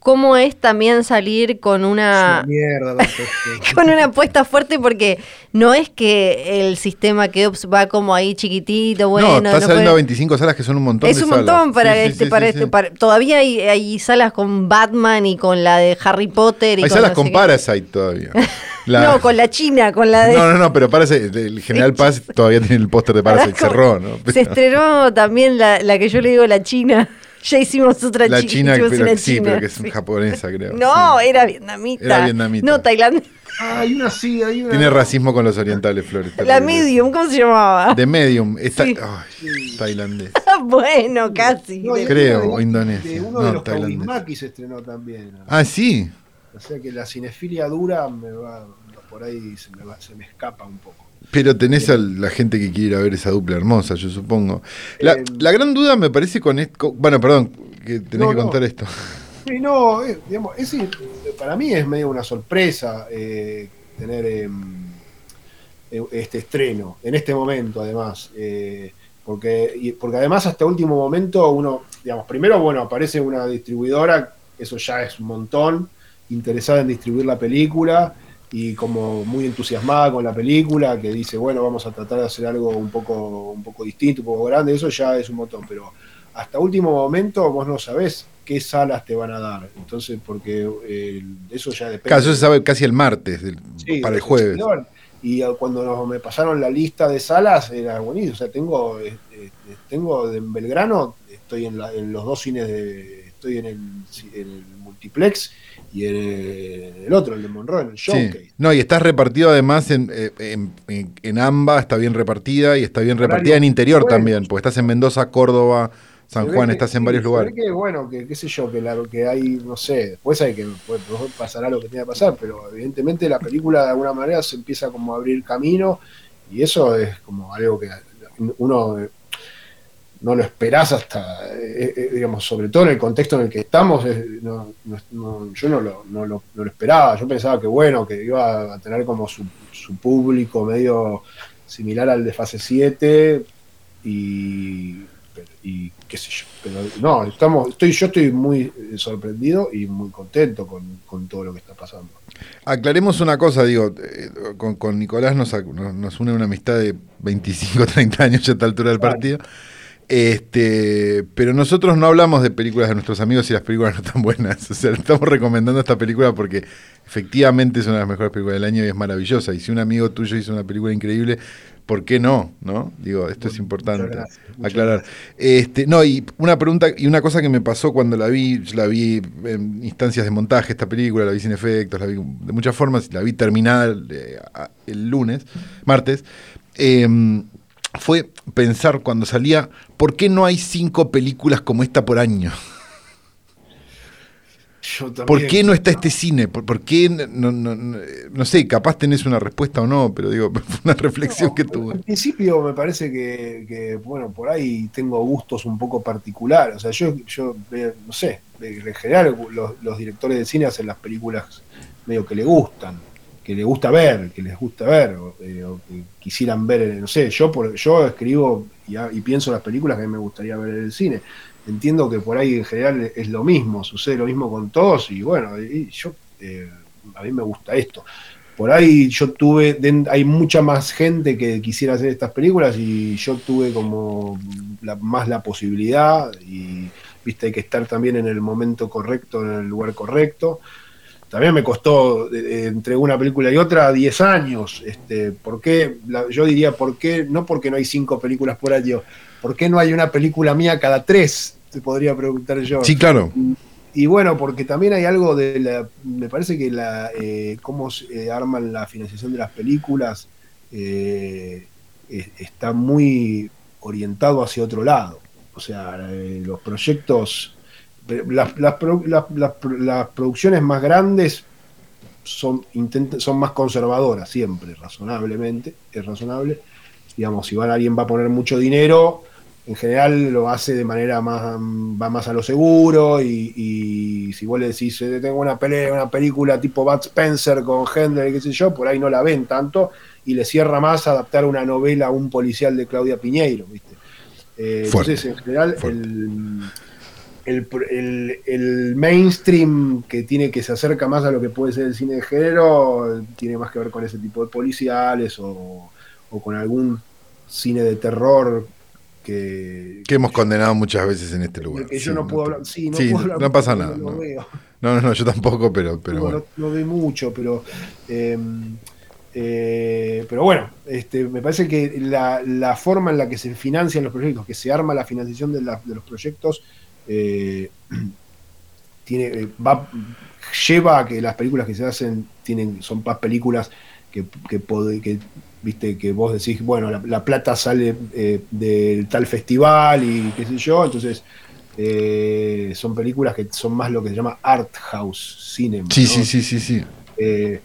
B: Cómo es también salir con una,
C: Mierda, [LAUGHS]
B: con una apuesta fuerte porque no es que el sistema que Ops va como ahí chiquitito, bueno,
A: no, está
B: no
A: saliendo
B: puede-
A: a 25 salas que son un montón
B: es
A: de
B: un
A: salas.
B: montón para
A: Sí,
B: este,
A: sí,
B: para
A: sí,
B: este,
A: sí.
B: para- todavía hay, hay salas con Batman y con la de Harry Potter y
A: Hay
B: con
A: salas
B: no
A: con
B: qué.
A: Parasite todavía. [LAUGHS] La-
B: No, con la China, con la de
A: No, no, no, pero Parasite, el General Paz [LAUGHS] todavía tiene el póster de Parasite, cerró, ¿no?
B: Se estrenó también la, la que yo le digo la China. Ya hicimos otra
A: La
B: chi-
A: China,
B: hicimos
A: pero,
B: una
A: sí,
B: China,
A: pero que es
B: sí.
A: japonesa, creo.
B: No,
A: sí.
B: era vietnamita.
A: Era vietnamita.
B: No, tailandesa.
C: Ah, hay una sí, hay una.
A: Tiene racismo con los orientales, Flores.
B: La medium, ¿cómo se llamaba?
A: De medium. Está,
B: Sí.
A: tailandés. [LAUGHS]
B: bueno, casi.
C: No,
A: Creo, o Indonesia.
C: de uno
A: No,
C: de los. Kaurismäki se estrenó también.
A: Ah, sí.
C: O sea que la cinefilia dura me va, por ahí se me, va- se me escapa un poco.
A: Pero tenés a la gente que quiere ir a ver esa dupla hermosa, yo supongo. La,
C: Eh,
A: la gran duda me parece con esto. Bueno, perdón, que tenés
C: No,
A: que
C: no.
A: contar esto.
C: Sí, no, eh, digamos, ese, para mí es medio una sorpresa eh, tener em, eh, este estreno, en este momento además. eh, porque, y- porque además hasta último momento uno, digamos, primero, bueno, aparece una distribuidora, eso ya es un montón, interesada en distribuir la película y como muy entusiasmada con la película, que dice, bueno, vamos a tratar de hacer algo un poco, un poco distinto, un poco grande, eso ya es un montón, pero hasta último momento vos no sabés qué salas te van a dar. Entonces, porque eh, eso ya depende.
A: Claro, eso se sabe casi el martes, del-
C: Sí,
A: para el jueves.
C: Y eh, cuando nos- me pasaron la lista de salas, era buenísimo. O sea, tengo, eh, eh, tengo en Belgrano, estoy en, la- en los dos cines de. Estoy en el, en el multiplex y en el, otro, el de Monroe, en el
A: Sí.
C: showcase.
A: No, y estás repartido además en, eh, en, en- en AMBA, está bien repartida y está bien repartida en interior
C: bueno.
A: también, porque estás en Mendoza, Córdoba, San Juan,
C: que-
A: estás en varios lugares.
C: que, bueno, que qué sé yo, que, la, que hay, no sé, después hay que pues, pasará lo que tenga que pasar, pero evidentemente la película de alguna manera se empieza como a abrir camino y eso es como algo que uno no lo esperás hasta, eh, eh, digamos, sobre todo en el contexto en el que estamos, no- yo no lo, no, lo, no lo esperaba, yo pensaba que bueno, que iba a tener como su, su público medio similar al de fase 7 y, y qué sé yo, pero no, estamos, estoy, yo estoy muy eh, sorprendido y muy contento con, con todo lo que está pasando.
A: Aclaremos una cosa, digo, con, con Nicolás nos, nos, une una amistad de 25, 30 años ya a esta altura del partido. Este, pero nosotros no hablamos de películas de nuestros amigos y las películas no están buenas. [LAUGHS] O sea, estamos recomendando esta película porque efectivamente es una de las mejores películas del año y es maravillosa. Y si un amigo tuyo hizo una película increíble, ¿por qué no? ¿No? Digo, esto es importante
C: Muchas gracias, muchas
A: aclarar. Este, no, y una pregunta y una cosa que me pasó cuando la vi, yo la vi en instancias de montaje esta película, la vi sin efectos, la vi de muchas formas, la vi terminada el, a- el lunes, martes. em, fue pensar cuando salía, ¿por qué no hay cinco películas como esta por año?
C: Yo también-
A: ¿Por qué no está este cine? ¿Por, por qué no, no, no- sé, capaz tenés una respuesta o no, pero digo, [LAUGHS] fue una reflexión que tuve.
C: Al principio me parece que, que, bueno, por ahí tengo gustos un poco particulares. O sea, yo, yo eh, no sé, en general los, los directores de cine hacen las películas medio que le gustan, que les gusta ver, que les gusta ver, o, eh, o que quisieran ver, no sé, yo por, yo escribo y, ha- y pienso las películas que me gustaría ver en el cine. Entiendo que por ahí en general es lo mismo, sucede lo mismo con todos y bueno, yo eh, a mí me gusta esto por ahí yo tuve, hay mucha más gente que quisiera hacer estas películas y yo tuve como la- más la posibilidad y viste hay que estar también en el momento correcto, en el lugar correcto. También me costó eh, eh, entre una película y otra 10 años. Este, ¿por qué? La- yo diría, ¿por qué? No porque no hay cinco películas por año, ¿por qué no hay una película mía cada tres? Te podría preguntar yo.
A: Sí, claro.
C: Y bueno, porque también hay algo de la. Me parece que la eh, cómo se arman la financiación de las películas eh, es- está muy orientado hacia otro lado. O sea, los proyectos. Las, las las- las pro- las producciones más grandes son, intenta- son más conservadoras, siempre, razonablemente. Es razonable. Digamos, si van, alguien va a poner mucho dinero, en general lo hace de manera más, va más a lo seguro y, y si vos le decís, eh, tengo una, pelea, una película tipo Bud Spencer con Hendler, qué sé yo, por ahí no la ven tanto y le cierra más adaptar una novela a un policial de Claudia Piñeiro, ¿viste? Eh, entonces, en general, el- el, el- el mainstream que tiene que se acerca más a lo que puede ser el cine de género tiene más que ver con ese tipo de policiales o, o con algún cine de terror que,
A: Que hemos condenado muchas veces en este lugar.
C: que yo
A: Sí,
C: no puedo hablar. Sí, no,
A: Sí,
C: puedo hablar
A: no pasa nada,
C: No,
A: no.
C: veo.
A: No, no, no, yo tampoco, pero, pero
C: No,
A: bueno.
C: no, no veo mucho, pero. eh, eh, pero bueno, este, me parece que la, la forma en la que se financian los proyectos, que se arma la financiación de, la- de los proyectos, eh, [CLEARS THROAT] tiene, eh, va, lleva a que las películas que se hacen tienen, son más películas que, que, que, viste, que vos decís, bueno, la, la plata sale eh, del tal festival y qué sé yo, entonces eh, son películas que son más lo que se llama art house cinema.
A: Sí,
C: ¿no?
A: sí, sí, sí, sí.
C: Eh,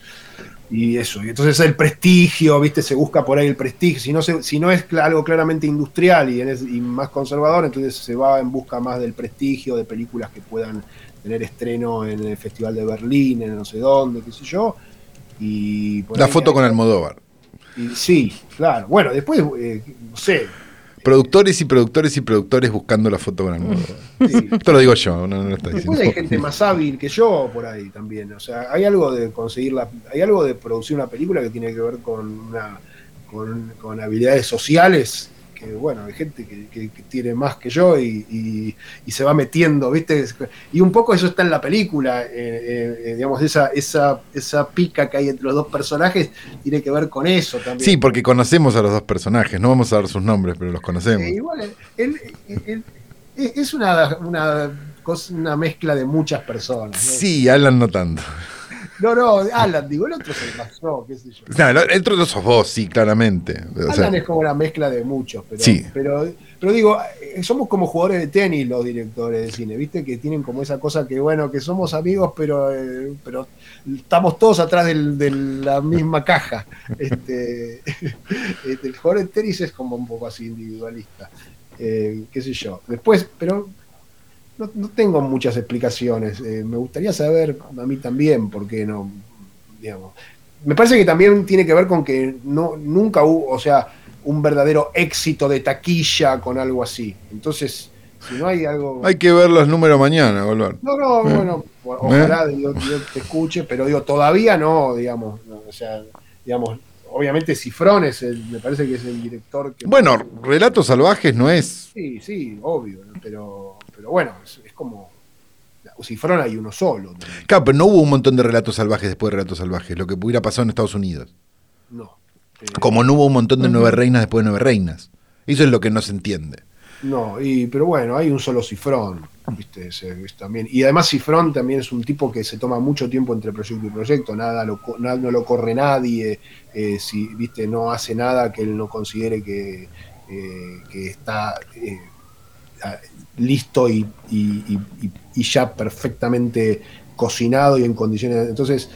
C: y eso, y entonces el prestigio, ¿viste? Se busca por ahí el prestigio. Si no, se- si no es algo claramente industrial y, es- y más conservador, entonces se va en busca más del prestigio, de películas que puedan tener estreno en el Festival de Berlín, en no sé dónde, qué sé yo. Y por
A: La
C: ahí
A: foto con Almodóvar.
C: y- sí, claro. Bueno, después, eh, no sé.
A: Productores y productores y productores buscando la foto con
C: sí.
A: Esto lo digo yo, no, no lo está
C: Después
A: diciendo.
C: hay gente más hábil que yo por ahí también. O sea, hay algo de conseguir la, hay algo de producir una película que tiene que ver con una, con, con habilidades sociales. Que bueno, hay gente que, que- que tiene más que yo y, y- y se va metiendo, ¿viste? Y un poco eso está en la película, eh, eh, eh, digamos, esa, esa, esa pica que hay entre los dos personajes tiene que ver con eso también.
A: Sí, porque conocemos a los dos personajes, no vamos a dar sus nombres, pero los conocemos.
C: Eh, igual, él- él- él- él- es una, una, cosa- una mezcla de muchas personas. ¿no?
A: Sí, Alan no tanto.
C: No, no, Alan, digo, el otro más yo, qué sé yo.
A: No, el otro sos vos, sí, claramente. O sea,
C: Alan es como una mezcla de muchos, pero,
A: Sí.
C: pero, pero digo, eh, somos como jugadores de tenis los directores de cine, ¿viste? Que tienen como esa cosa que, bueno, que somos amigos, pero, eh, pero estamos todos atrás del- de la misma caja. [LAUGHS] Este, este, el jugador de tenis es como un poco así individualista, eh, qué sé yo. Después, pero no, no tengo muchas explicaciones. eh, me gustaría saber a mí también por qué no, digamos. Me parece que también tiene que ver con que no, nunca hubo, o sea, un verdadero éxito de taquilla con algo así. Entonces, si no hay algo...
A: Hay que ver los números mañana, Golvar.
C: No, no,
A: Eh.
C: bueno, ojalá Dios, Dios te escuche, pero digo, todavía no, digamos, no, o sea, digamos, obviamente Cifrón es el, me parece que es el director que...
A: Bueno, Relatos Salvajes no es.
C: Sí, sí, obvio, pero, pero bueno, es, es como... Cifrón hay uno solo.
A: Claro, pero no hubo un montón de relatos salvajes después de Relatos Salvajes, lo que hubiera pasado en Estados Unidos.
C: No. Eh,
A: Como no hubo un montón de Nueve Reinas después de Nueve Reinas. Eso es lo que no se entiende.
C: No, y, pero bueno, hay un solo cifrón, ¿viste? Ese- es también. Y además Cifrón también es un tipo que se toma mucho tiempo entre proyecto y proyecto, nada, lo, co- nada no lo corre nadie, eh, si, ¿viste? No hace nada que él no considere que, eh, que está listo y, y- y- y- y ya perfectamente cocinado y en condiciones. Entonces,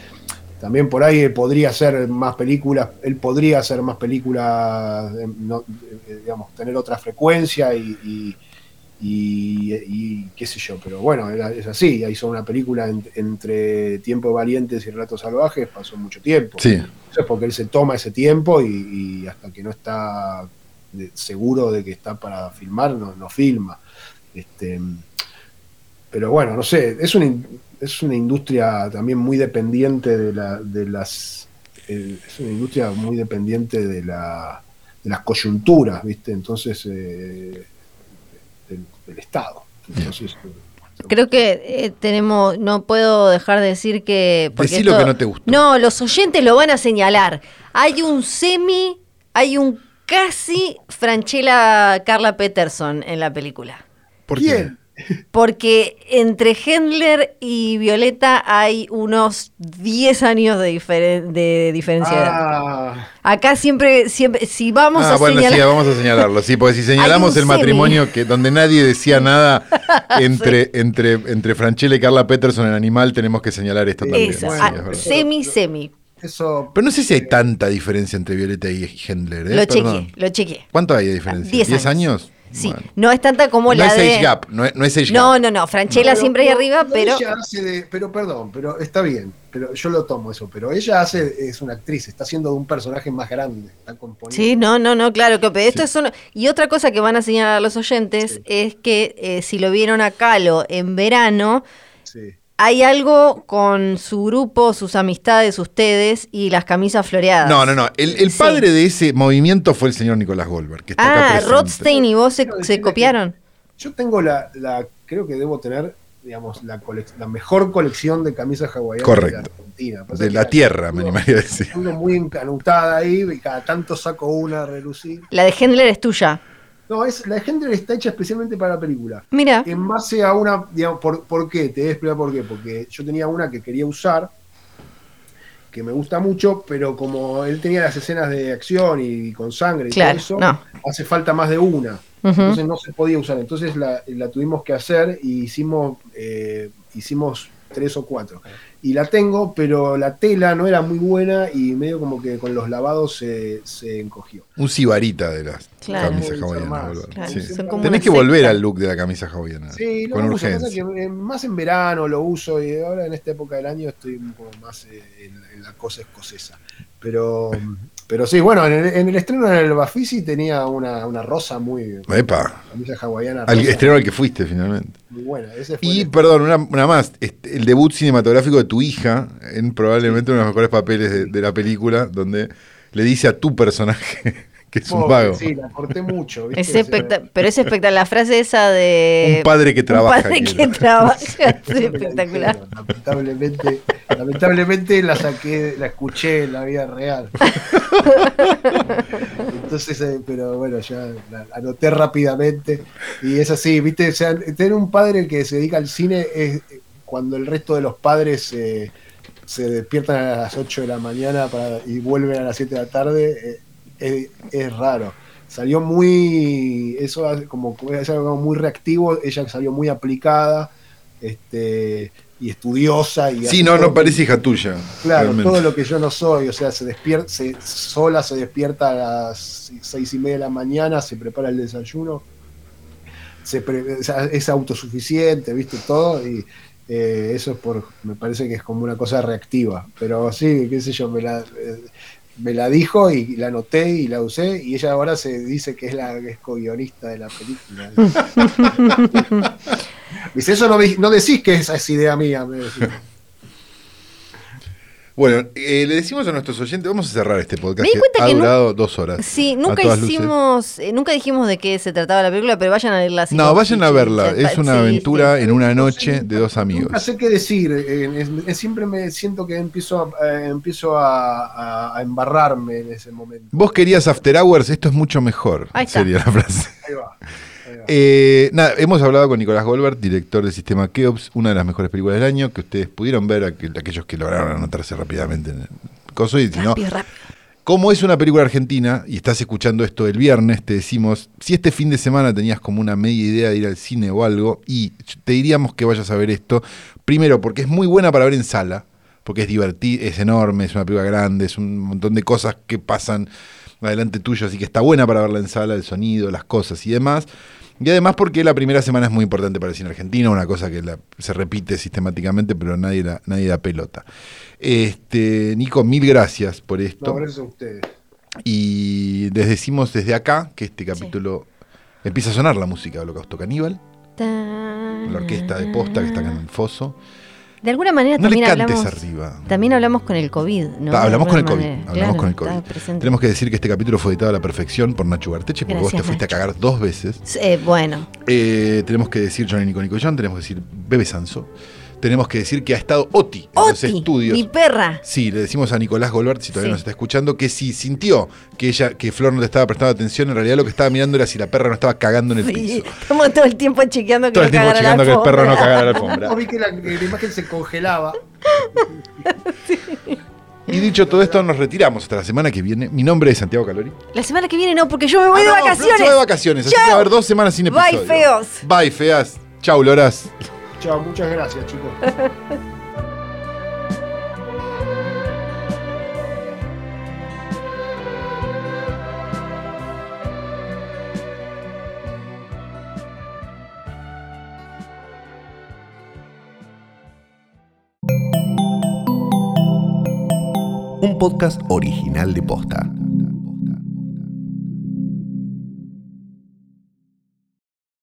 C: también por ahí podría hacer más películas, él podría hacer más películas, eh, no, eh, digamos, tener otra frecuencia y, y- y- y qué sé yo, pero bueno, es así, hizo una película en- entre Tiempo de Valientes y Relatos Salvajes, pasó mucho tiempo.
A: Sí.
C: Eso es porque él se toma ese tiempo y, y hasta que no está seguro de que está para filmar, no, no filma. Este, pero bueno, no sé, es una, es una industria también muy dependiente de, la, de las... eh, es una industria muy dependiente de, la, de las coyunturas, ¿viste? Entonces, eh, del, del Estado. Entonces, eh,
B: Creo que eh, tenemos, no puedo dejar de decir que...
A: Decí lo que no te gustó.
B: No, los oyentes lo van a señalar. Hay un semi, hay un casi Franchella Carla Peterson en la película.
A: ¿Por
C: ¿Quién?
B: Porque entre Hendler y Violeta hay unos 10 años de, diferen- de diferencia de edad.
C: ah,
B: Acá siempre, siempre, si vamos
A: ah,
B: a
A: bueno,
B: señalar...
A: sí, vamos a señalarlo, sí, porque si [LAUGHS] señalamos el
B: semi.
A: matrimonio que donde nadie decía nada [LAUGHS] entre, entre, entre Franchella y Carla Peterson, el animal, tenemos que señalar esto también.
B: Esa,
A: sí,
B: ah,
A: es
B: semi, semi.
C: eso
A: Pero no sé si hay tanta diferencia entre Violeta y Hendler. ¿eh?
B: Lo
A: Perdón.
B: chequeé, lo chequeé.
A: ¿Cuánto hay de diferencia?
B: 10
A: ¿10 años?
B: Sí,
A: Bueno.
B: no es tanta como
A: no
B: la
A: es
B: de.
A: Age Gap, no es, no es Age
B: No,
A: Gap.
B: no, no. Franchella siempre ahí arriba, pero.
C: ella hace de- pero perdón, pero está bien, pero yo lo tomo eso, pero ella hace, es una actriz, está haciendo de un personaje más grande, está componiendo.
B: Sí, no, no, no, claro que esto
A: Sí.
B: es solo- Y otra cosa que van a señalar a los oyentes
C: Sí.
B: es que eh, si lo vieron a Calo en verano,
C: Sí.
B: Hay algo con su grupo, sus amistades, ustedes y las camisas floreadas.
A: No, no, no. El, el
B: Sí.
A: padre de ese movimiento fue el señor Nicolás Goldberg, que está acá
B: Ah. Rothstein y vos se, copiaron.
C: Yo tengo la, la, creo que debo tener, digamos, la, colec- la mejor colección de camisas hawaianas
A: Correcto.
C: de la Argentina. Pasa
A: De la tierra, me animaría a decir.
C: Tengo muy encanutada ahí y cada tanto saco una a relucir.
B: La de Hendler es tuya.
C: No, es, la gente está hecha especialmente para la película.
B: Mira,
C: En base a una, digamos, ¿por, por qué? Te voy a explicar por qué. Porque yo tenía una que quería usar, que me gusta mucho, pero como él tenía las escenas de acción y, con sangre y
B: claro,
C: todo eso,
B: no.
C: hace falta más de una. Entonces no se podía usar. Entonces la, la tuvimos que hacer y hicimos, eh, hicimos tres o cuatro. Y la tengo, pero la tela no era muy buena y medio como que con los lavados se, se encogió.
A: Un sibarita de las
B: Claro.
A: camisas hawaianas.
B: claro,
A: Sí. Tenés que volver al look de la camisa hawaiana.
C: Sí, lo
A: con
C: pasa
A: urgencia.
C: que, eh, más en verano lo uso y ahora en esta época del año estoy como más eh, en, en la cosa escocesa. Pero, [LAUGHS] pero sí, bueno, en el, en el estreno en el Bafisi tenía una, una rosa muy.
A: Epa,
C: camisa hawaiana.
A: al
C: rosa,
A: estreno al que fuiste finalmente.
C: Muy buena. Ese fue
A: Y
C: el-
A: perdón, una, una más. Este, el debut cinematográfico de tu hija en probablemente uno de los mejores papeles de, de la película, donde le dice a tu personaje [LAUGHS] que es un vago.
C: Sí, la corté mucho.
B: pero es espectacular. La frase esa de.
A: Un padre que trabaja.
B: Un padre que
A: quiero.
B: trabaja. [LAUGHS] Es espectacular.
C: Lamentablemente, lamentablemente la saqué, la escuché en la vida real. [LAUGHS] Entonces, eh, pero bueno, ya la anoté rápidamente. Y es así, viste, o sea, tener un padre que se dedica al cine es cuando el resto de los padres eh, se despiertan a las 8 de la mañana y vuelven a las 7 de la tarde, eh, es, raro. Salió muy, eso como es algo muy reactivo, ella salió muy aplicada, este, y estudiosa y
A: Sí, no, no parece hija tuya.
C: Claro,
A: realmente.
C: todo lo que yo no soy, o sea, se despierta, se, sola se despierta a las seis y media de la mañana, se prepara el desayuno, se pre- es autosuficiente, viste todo, y eh, eso es por, me parece que es como una cosa reactiva, pero sí, qué sé yo, me la, eh, me la dijo y la anoté y la usé, y ella ahora se dice que es la que es co-guionista de la película. [LAUGHS] Dice, eso no, me- no decís que esa es idea mía, me decís.
A: Bueno, eh, le decimos a nuestros oyentes, vamos a cerrar este podcast
B: Me di
A: que
B: cuenta
A: ha
B: que
A: durado dos horas.
B: Sí, nunca hicimos, eh, nunca dijimos de qué se trataba la película, pero vayan a verla. si
A: No, vayan a verla. Es una
B: sí,
A: aventura
B: sí.
A: en una
C: No
A: noche de dos
C: Nunca
A: amigos.
C: sé qué decir. eh, es- es- siempre me siento que empiezo, a, eh, empiezo a, a- a embarrarme en ese momento.
A: Vos querías After Hours, esto es mucho mejor.
B: Ahí está.
A: Sería la frase.
C: Ahí va.
A: Eh, nada, hemos hablado con Nicolás Goldberg, director del sistema Keops, una de las mejores películas del año, que ustedes pudieron ver, aqu- aquellos que lograron anotarse rápidamente en el coso. Y si no,
B: Rápido, rápido.
A: como es una película argentina y estás escuchando esto el viernes, te decimos, si este fin de semana tenías como una media idea de ir al cine o algo, y te diríamos que vayas a ver esto, primero porque es muy buena para ver en sala, porque es divertida, es enorme, es una película grande, es un montón de cosas que pasan adelante tuyo, así que está buena para verla en sala, el sonido, las cosas y demás. Y además porque la primera semana es muy importante para el cine argentino, una cosa que la- se repite sistemáticamente, pero nadie, la, nadie da pelota. Este, Nico, mil gracias por esto.
C: No, gracias a ustedes.
A: Y les decimos desde acá que este capítulo empieza a sonar la música de Holocausto Caníbal, la orquesta de posta que está acá en el foso.
B: De alguna manera
A: No le
B: también
A: cantes
B: hablamos.
A: arriba.
B: También hablamos con el COVID, ¿no?
A: Hablamos con el COVID. Hablamos
B: Claro,
A: con el COVID. Tenemos que decir que este capítulo fue editado a la perfección por Nacho Garteche, porque vos te fuiste
B: Nacho.
A: a cagar dos veces.
B: Eh, bueno,
A: Eh, tenemos que decir Johnny Nico Nico John, tenemos que decir Bebe Sanso. Tenemos que decir que ha estado Oti en los
B: Oti,
A: estudios.
B: mi perra.
A: Sí, le decimos a Nicolás Goldberg, si todavía
B: Sí.
A: nos está escuchando, que si sintió que ella, que Flor no le estaba prestando atención, en realidad lo que estaba mirando era si la perra no estaba cagando en el
B: Sí,
A: piso.
B: estamos todo el tiempo chequeando que
A: Todo el
B: no
A: tiempo
B: cagara
A: checando que el perro no cagara la alfombra.
C: Yo vi que la, imagen se congelaba. [LAUGHS]
A: Y dicho todo esto, nos retiramos hasta la semana que viene. Mi nombre es Santiago Calori.
B: La semana que viene no, porque yo me voy de
A: Ah, no, Flor
B: vacaciones.
A: se va de vacaciones, así que va a haber dos semanas sin
B: Bye,
A: episodio.
B: feos.
A: Bye, feas. Chau, Loras.
C: Chao, muchas gracias, chicos.
E: un podcast original de Posta.